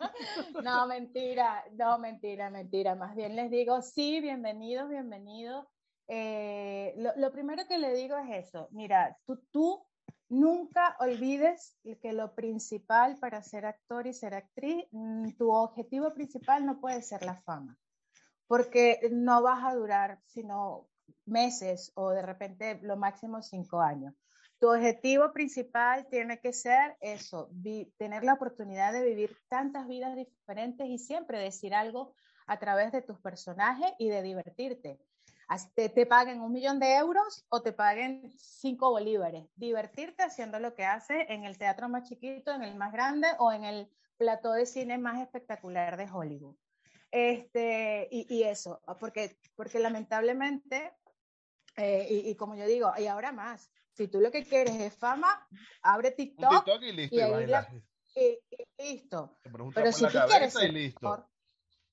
No, mentira, no, mentira, mentira. Más bien les digo, sí, bienvenidos, bienvenidos. Eh, lo, primero que le digo es eso. Mira, tú, tú nunca olvides que lo principal para ser actor y ser actriz, mm, tu objetivo principal no puede ser la fama, porque no vas a durar sino meses o de repente lo máximo cinco años. Tu objetivo principal tiene que ser eso, tener la oportunidad de vivir tantas vidas diferentes y siempre decir algo a través de tus personajes y de divertirte. Te, te, paguen un millón de euros o te paguen cinco bolívares. Divertirte haciendo lo que hace en el teatro más chiquito, en el más grande o en el plató de cine más espectacular de Hollywood. Este, y, y eso, porque, porque lamentablemente, eh, y, y, como yo digo, y ahora más, si tú lo que quieres es fama, abre TikTok, TikTok y listo. Y, ahí la, y, listo. Pero si tú quieres ser listo.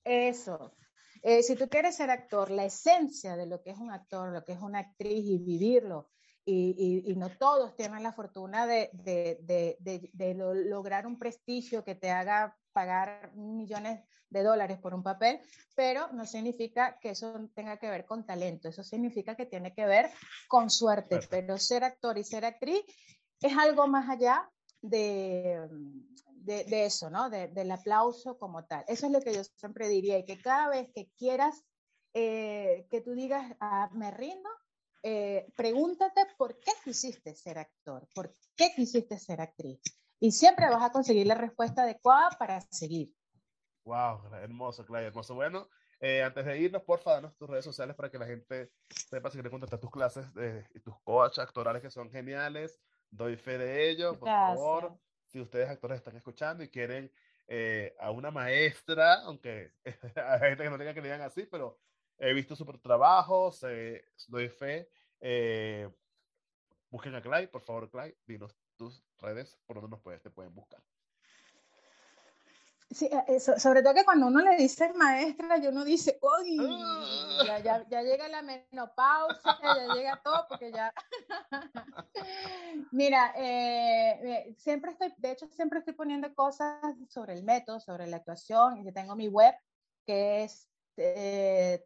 eso. Eh, si tú quieres ser actor, la esencia de lo que es un actor, lo que es una actriz y vivirlo, y, y, y no todos tienen la fortuna de, de, de, de lo, lograr un prestigio que te haga pagar millones de dólares por un papel, pero no significa que eso tenga que ver con talento, eso significa que tiene que ver con suerte, Perfecto. pero ser actor y ser actriz es algo más allá de, eso, ¿no? De, del aplauso como tal. Eso es lo que yo siempre diría, y que cada vez que quieras eh, que tú digas, ah, me rindo, eh, pregúntate por qué quisiste ser actor, por qué quisiste ser actriz. Y siempre vas a conseguir la respuesta adecuada para seguir. Wow, hermoso, Claudia, hermoso. Bueno, eh, antes de irnos, porfa, danos tus redes sociales para que la gente sepa si quiere contactar tus clases eh, y tus coaches actorales que son geniales. Doy fe de ello, por Gracias. favor. Si ustedes actores están escuchando y quieren eh, a una maestra, aunque hay gente que no tenga que le digan así, pero he visto super trabajos, eh, doy fe. Eh, busquen a Clay, por favor, Clay, dinos tus redes por donde nos puedes, te pueden buscar. Sí, eso, sobre todo que cuando uno le dice maestra, yo uno dice, uy, ya, ya, ya, llega la menopausia, ya llega todo, porque ya... Mira, eh, siempre estoy, de hecho, siempre estoy poniendo cosas sobre el método, sobre la actuación, yo tengo mi web, que es eh,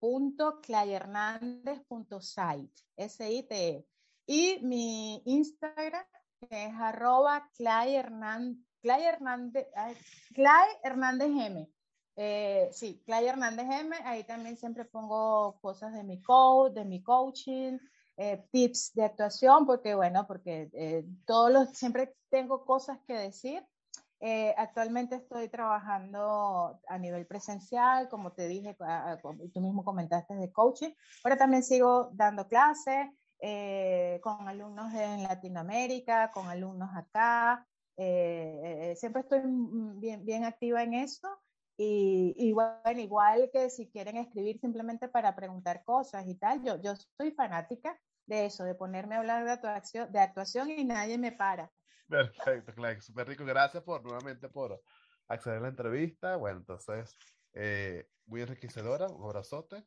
www.clayhernandez.site, S-I-T-E, y mi Instagram, es arroba Clay Hernández, Clay Hernández, Clay Hernández M. Eh, sí, Clay Hernández M. Ahí también siempre pongo cosas de mi coach, de mi coaching, eh, tips de actuación, porque bueno, porque eh, todos los, siempre tengo cosas que decir. Eh, actualmente estoy trabajando a nivel presencial, como te dije, tú mismo comentaste de coaching, pero también sigo dando clases con alumnos en Latinoamérica, con alumnos acá, eh, siempre estoy bien, bien activa en eso Y, bueno, igual que si quieren escribir simplemente para preguntar cosas y tal, yo, yo soy fanática de eso, de ponerme a hablar de actuación, de actuación y nadie me para. Perfecto, Clay, súper rico. Gracias por nuevamente por acceder a la entrevista. Bueno, entonces, eh, muy enriquecedora, un abrazote.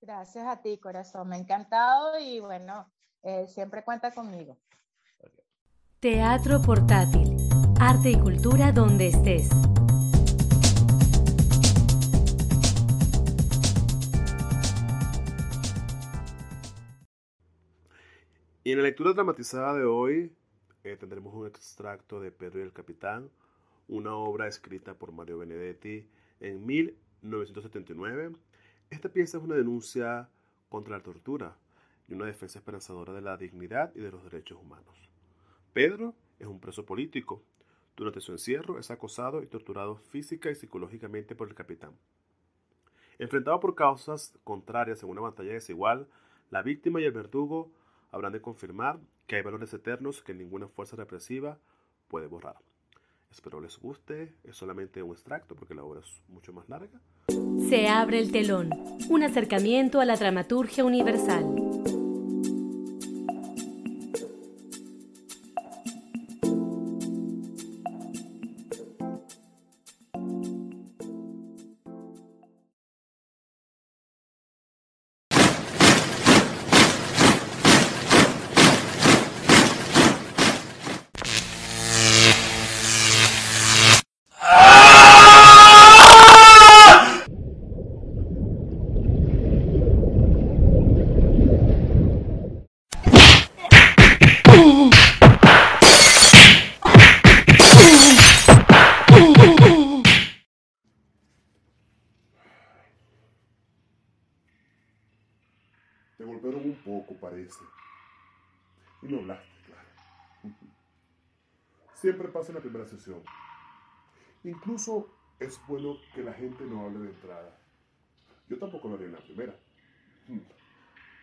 Gracias a ti, corazón. Me ha encantado y bueno, eh, siempre cuenta conmigo. Teatro portátil, arte y cultura donde estés. Y en la lectura dramatizada de hoy eh, tendremos un extracto de Pedro y el Capitán, una obra escrita por Mario Benedetti en 1979. Esta pieza es una denuncia contra la tortura y una defensa esperanzadora de la dignidad y de los derechos humanos. Pedro es un preso político. Durante su encierro es acosado y torturado física y psicológicamente por el capitán. Enfrentado por causas contrarias en una batalla desigual, la víctima y el verdugo habrán de confirmar que hay valores eternos que ninguna fuerza represiva puede borrar. Espero les guste, es solamente un extracto porque la obra es mucho más larga. Se abre el telón, un acercamiento a la dramaturgia universal. No hablaste, claro. Siempre pasa en la primera sesión. Incluso es bueno que la gente no hable de entrada. Yo tampoco lo haría en la primera.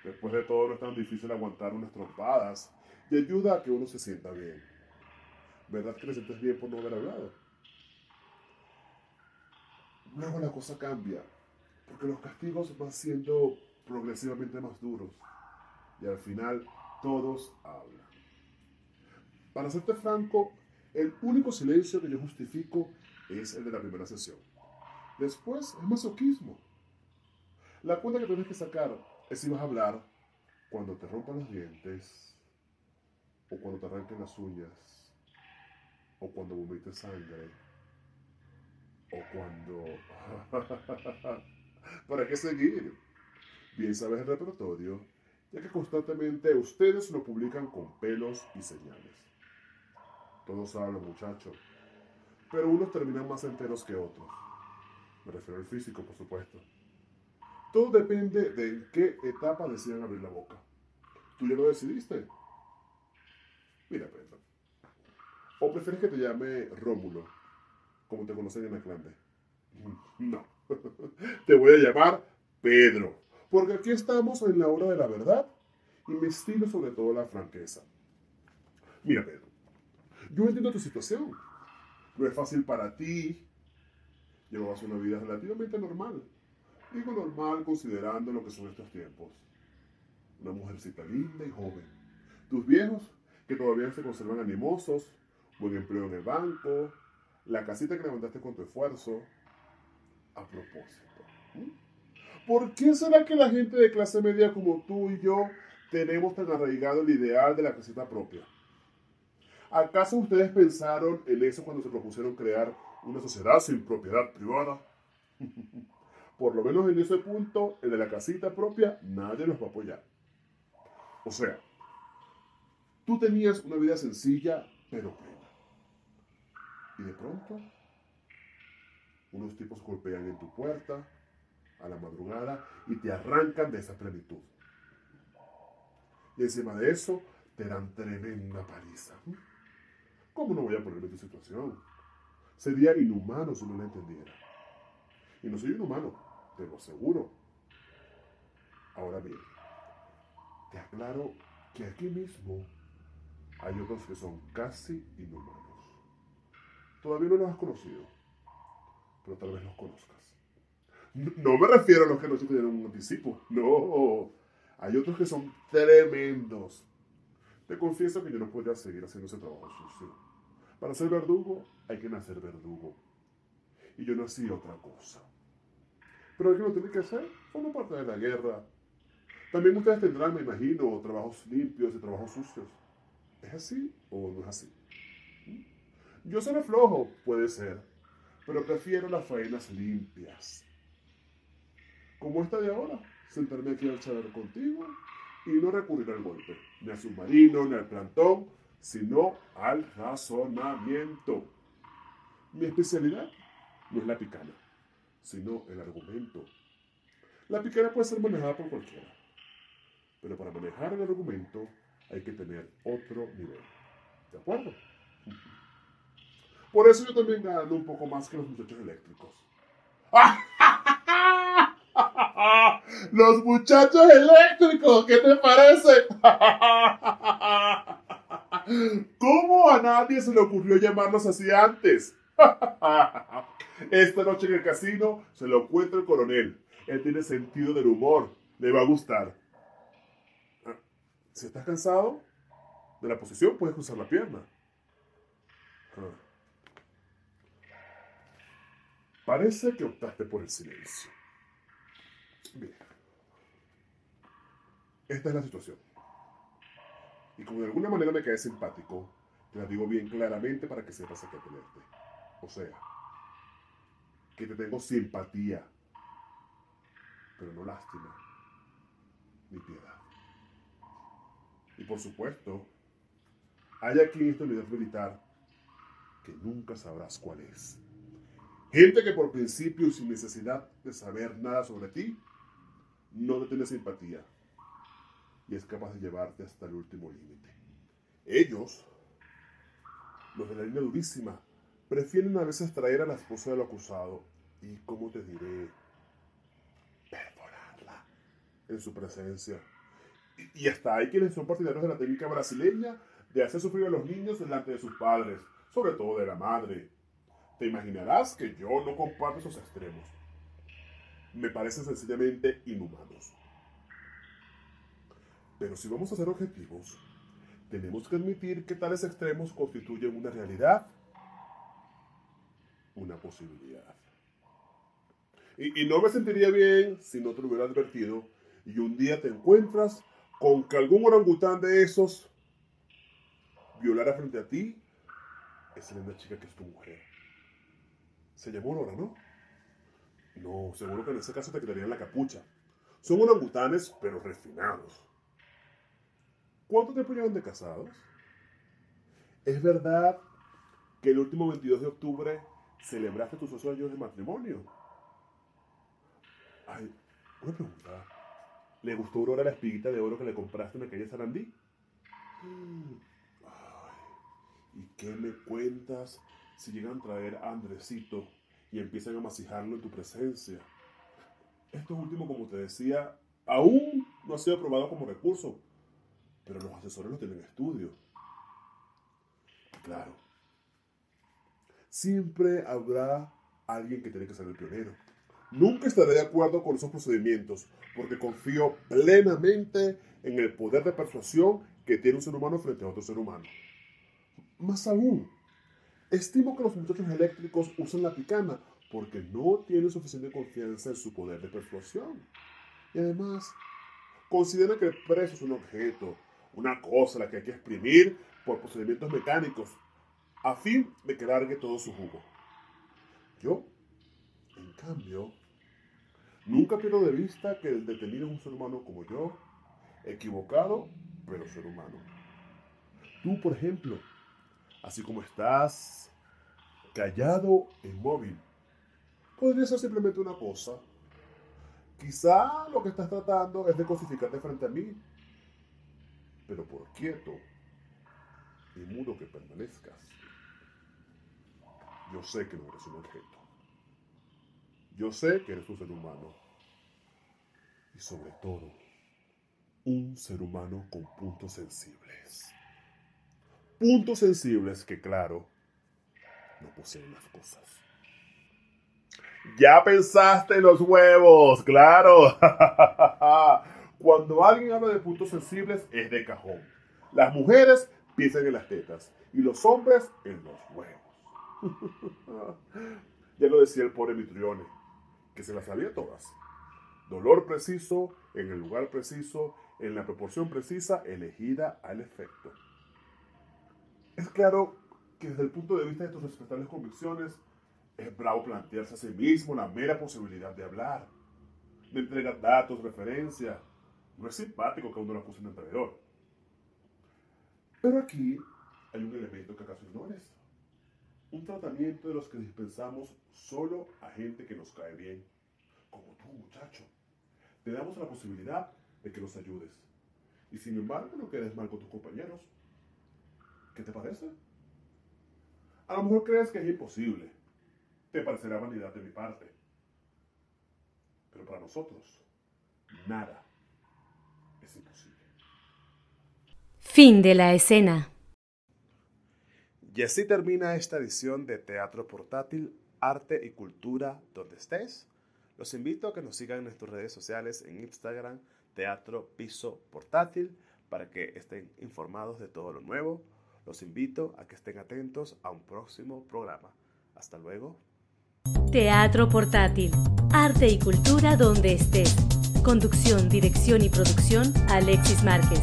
Después de todo no es tan difícil aguantar unas trompadas y ayuda a que uno se sienta bien. ¿Verdad que te sientes bien por no haber hablado? Luego la cosa cambia, porque los castigos van siendo progresivamente más duros y al final todos hablan. Para serte franco, el único silencio que yo justifico es el de la primera sesión. Después es masoquismo. La cuenta que tienes que sacar es si vas a hablar cuando te rompan los dientes, o cuando te arranquen las uñas, o cuando vomites sangre, o cuando... ¿Para qué seguir? Bien sabes el repertorio ya que constantemente ustedes lo publican con pelos y señales. Todos hablan, muchachos, pero unos terminan más enteros que otros. Me refiero al físico, por supuesto. Todo depende de en qué etapa deciden abrir la boca. ¿Tú ya lo decidiste? Mira, Pedro. ¿O prefieres que te llame Rómulo, como te conocen en Aclande? No. te voy a llamar Pedro porque aquí estamos en la hora de la verdad y me estilo sobre todo la franqueza. Mira, Pedro, yo entiendo tu situación. No es fácil para ti. Llevabas una vida relativamente normal. Digo normal considerando lo que son estos tiempos. Una mujercita linda y joven. Tus viejos, que todavía se conservan animosos, buen empleo en el banco, la casita que levantaste con tu esfuerzo. A propósito. ¿Por qué será que la gente de clase media como tú y yo tenemos tan arraigado el ideal de la casita propia? ¿Acaso ustedes pensaron en eso cuando se propusieron crear una sociedad sin propiedad privada? Por lo menos en ese punto, el de la casita propia, nadie los va a apoyar. O sea, tú tenías una vida sencilla, pero plena. Y de pronto, unos tipos golpean en tu puerta, a la madrugada y te arrancan de esa plenitud. Y encima de eso, te dan tremenda paliza. ¿Cómo no voy a ponerme en tu situación? Sería inhumano si no la entendiera. Y no soy inhumano, te lo aseguro. Ahora bien, te aclaro que aquí mismo hay otros que son casi inhumanos. Todavía no los has conocido pero tal vez los conozcas. No me refiero a los que no tienen un anticipo, no. Hay otros que son tremendos. Te confieso que yo no podría seguir haciendo ese trabajo sucio. Para ser verdugo hay que nacer verdugo. Y yo nací otra cosa. Pero que lo tiene que hacer forma parte de la guerra. También ustedes tendrán, me imagino, trabajos limpios y trabajos sucios. ¿Es así o no es así? ¿Mm? Yo soy flojo, puede ser, pero prefiero las faenas limpias. Como esta de ahora, sentarme aquí al charlar contigo y no recurrir al golpe, ni al submarino, ni al plantón, sino al razonamiento. Mi especialidad no es la picana, sino el argumento. La picana puede ser manejada por cualquiera, pero para manejar el argumento hay que tener otro nivel. ¿De acuerdo? Por eso yo también gano un poco más que los muchachos eléctricos. Los muchachos eléctricos, ¿qué te parece? ¿Cómo a nadie se le ocurrió llamarlos así antes? Esta noche en el casino se lo encuentra el coronel. Él tiene sentido del humor. Le va a gustar. Ah, si estás cansado de la posición, puedes cruzar la pierna. Ah. Parece que optaste por el silencio. Bien. Esta es la situación. Y como de alguna manera me cae simpático, te la digo bien claramente para que sepas a qué tenerte. O sea, que te tengo simpatía, pero no lástima, ni piedad. Y por supuesto, hay aquí en esta unidad militar que nunca sabrás cuál es. Gente que por principio sin necesidad de saber nada sobre ti, no te tiene simpatía y es capaz de llevarte hasta el último límite. Ellos, los de la línea durísima, prefieren a veces traer a la esposa del acusado y, como te diré, perforarla en su presencia. Y, y hasta hay quienes son partidarios de la técnica brasileña de hacer sufrir a los niños delante de sus padres, sobre todo de la madre. Te imaginarás que yo no comparto esos extremos me parecen sencillamente inhumanos. Pero si vamos a ser objetivos, tenemos que admitir que tales extremos constituyen una realidad, una posibilidad. Y, no me sentiría bien si no te lo hubiera advertido y un día te encuentras con que algún orangután de esos violara frente a ti esa linda chica que es tu mujer. Se llamó Aurora, ¿no? No, seguro que en ese caso te quedarían la capucha. Son orangutanes, pero refinados. ¿Cuánto tiempo llevan de casados? ¿Es verdad que el último 22 de octubre celebraste tus ocho años de matrimonio? Ay, una pregunta. ¿Le gustó Aurora la espiguita de oro que le compraste en la calle Sarandí? Ay, ¿y qué me cuentas si llegan a traer a Andresito y empiezan a masijarlo en tu presencia. Esto último, como te decía, aún no ha sido aprobado como recurso, pero los asesores lo tienen en estudio. Claro, siempre habrá alguien que tiene que ser el pionero. Nunca estaré de acuerdo con esos procedimientos, porque confío plenamente en el poder de persuasión que tiene un ser humano frente a otro ser humano. Más aún, Estimo que los muchachos eléctricos usan la picana porque no tienen suficiente confianza en su poder de persuasión. Y además, consideran que el preso es un objeto, una cosa a la que hay que exprimir por procedimientos mecánicos, a fin de que largue todo su jugo. Yo, en cambio, nunca pierdo de vista que el detenido es un ser humano como yo, equivocado, pero ser humano. Tú, por ejemplo, así como estás, callado e inmóvil. Podría ser simplemente una cosa. Quizá lo que estás tratando es de cosificarte frente a mí, pero por quieto y mudo que permanezcas, yo sé que no eres un objeto. Yo sé que eres un ser humano. Y sobre todo, un ser humano con puntos sensibles puntos sensibles que, claro, no poseen las cosas. Ya pensaste en los huevos, claro. Cuando alguien habla de puntos sensibles es de cajón. Las mujeres piensan en las tetas y los hombres en los huevos. ya lo decía el pobre Mitrione, que se las sabía todas. Dolor preciso, en el lugar preciso, en la proporción precisa, elegida al efecto. Es claro que desde el punto de vista de tus respetables convicciones, es bravo plantearse a sí mismo la mera posibilidad de hablar, de entregar datos, referencias. No es simpático que uno lo acuse de emprendedor. Pero aquí hay un elemento que acaso ignores. Un tratamiento de los que dispensamos solo a gente que nos cae bien, como tú, muchacho. Te damos la posibilidad de que nos ayudes. Y sin embargo, no quedes mal con tus compañeros. ¿Qué te parece? A lo mejor crees que es imposible. Te parecerá vanidad de mi parte. Pero para nosotros, nada es imposible. Fin de la escena. Y así termina esta edición de Teatro Portátil, Arte y Cultura, donde estés. Los invito a que nos sigan en nuestras redes sociales en Instagram, Teatro Piso Portátil, para que estén informados de todo lo nuevo. Los invito a que estén atentos a un próximo programa. Hasta luego. Teatro Portátil, Arte y Cultura donde estés. Conducción, dirección y producción, Alexis Márquez.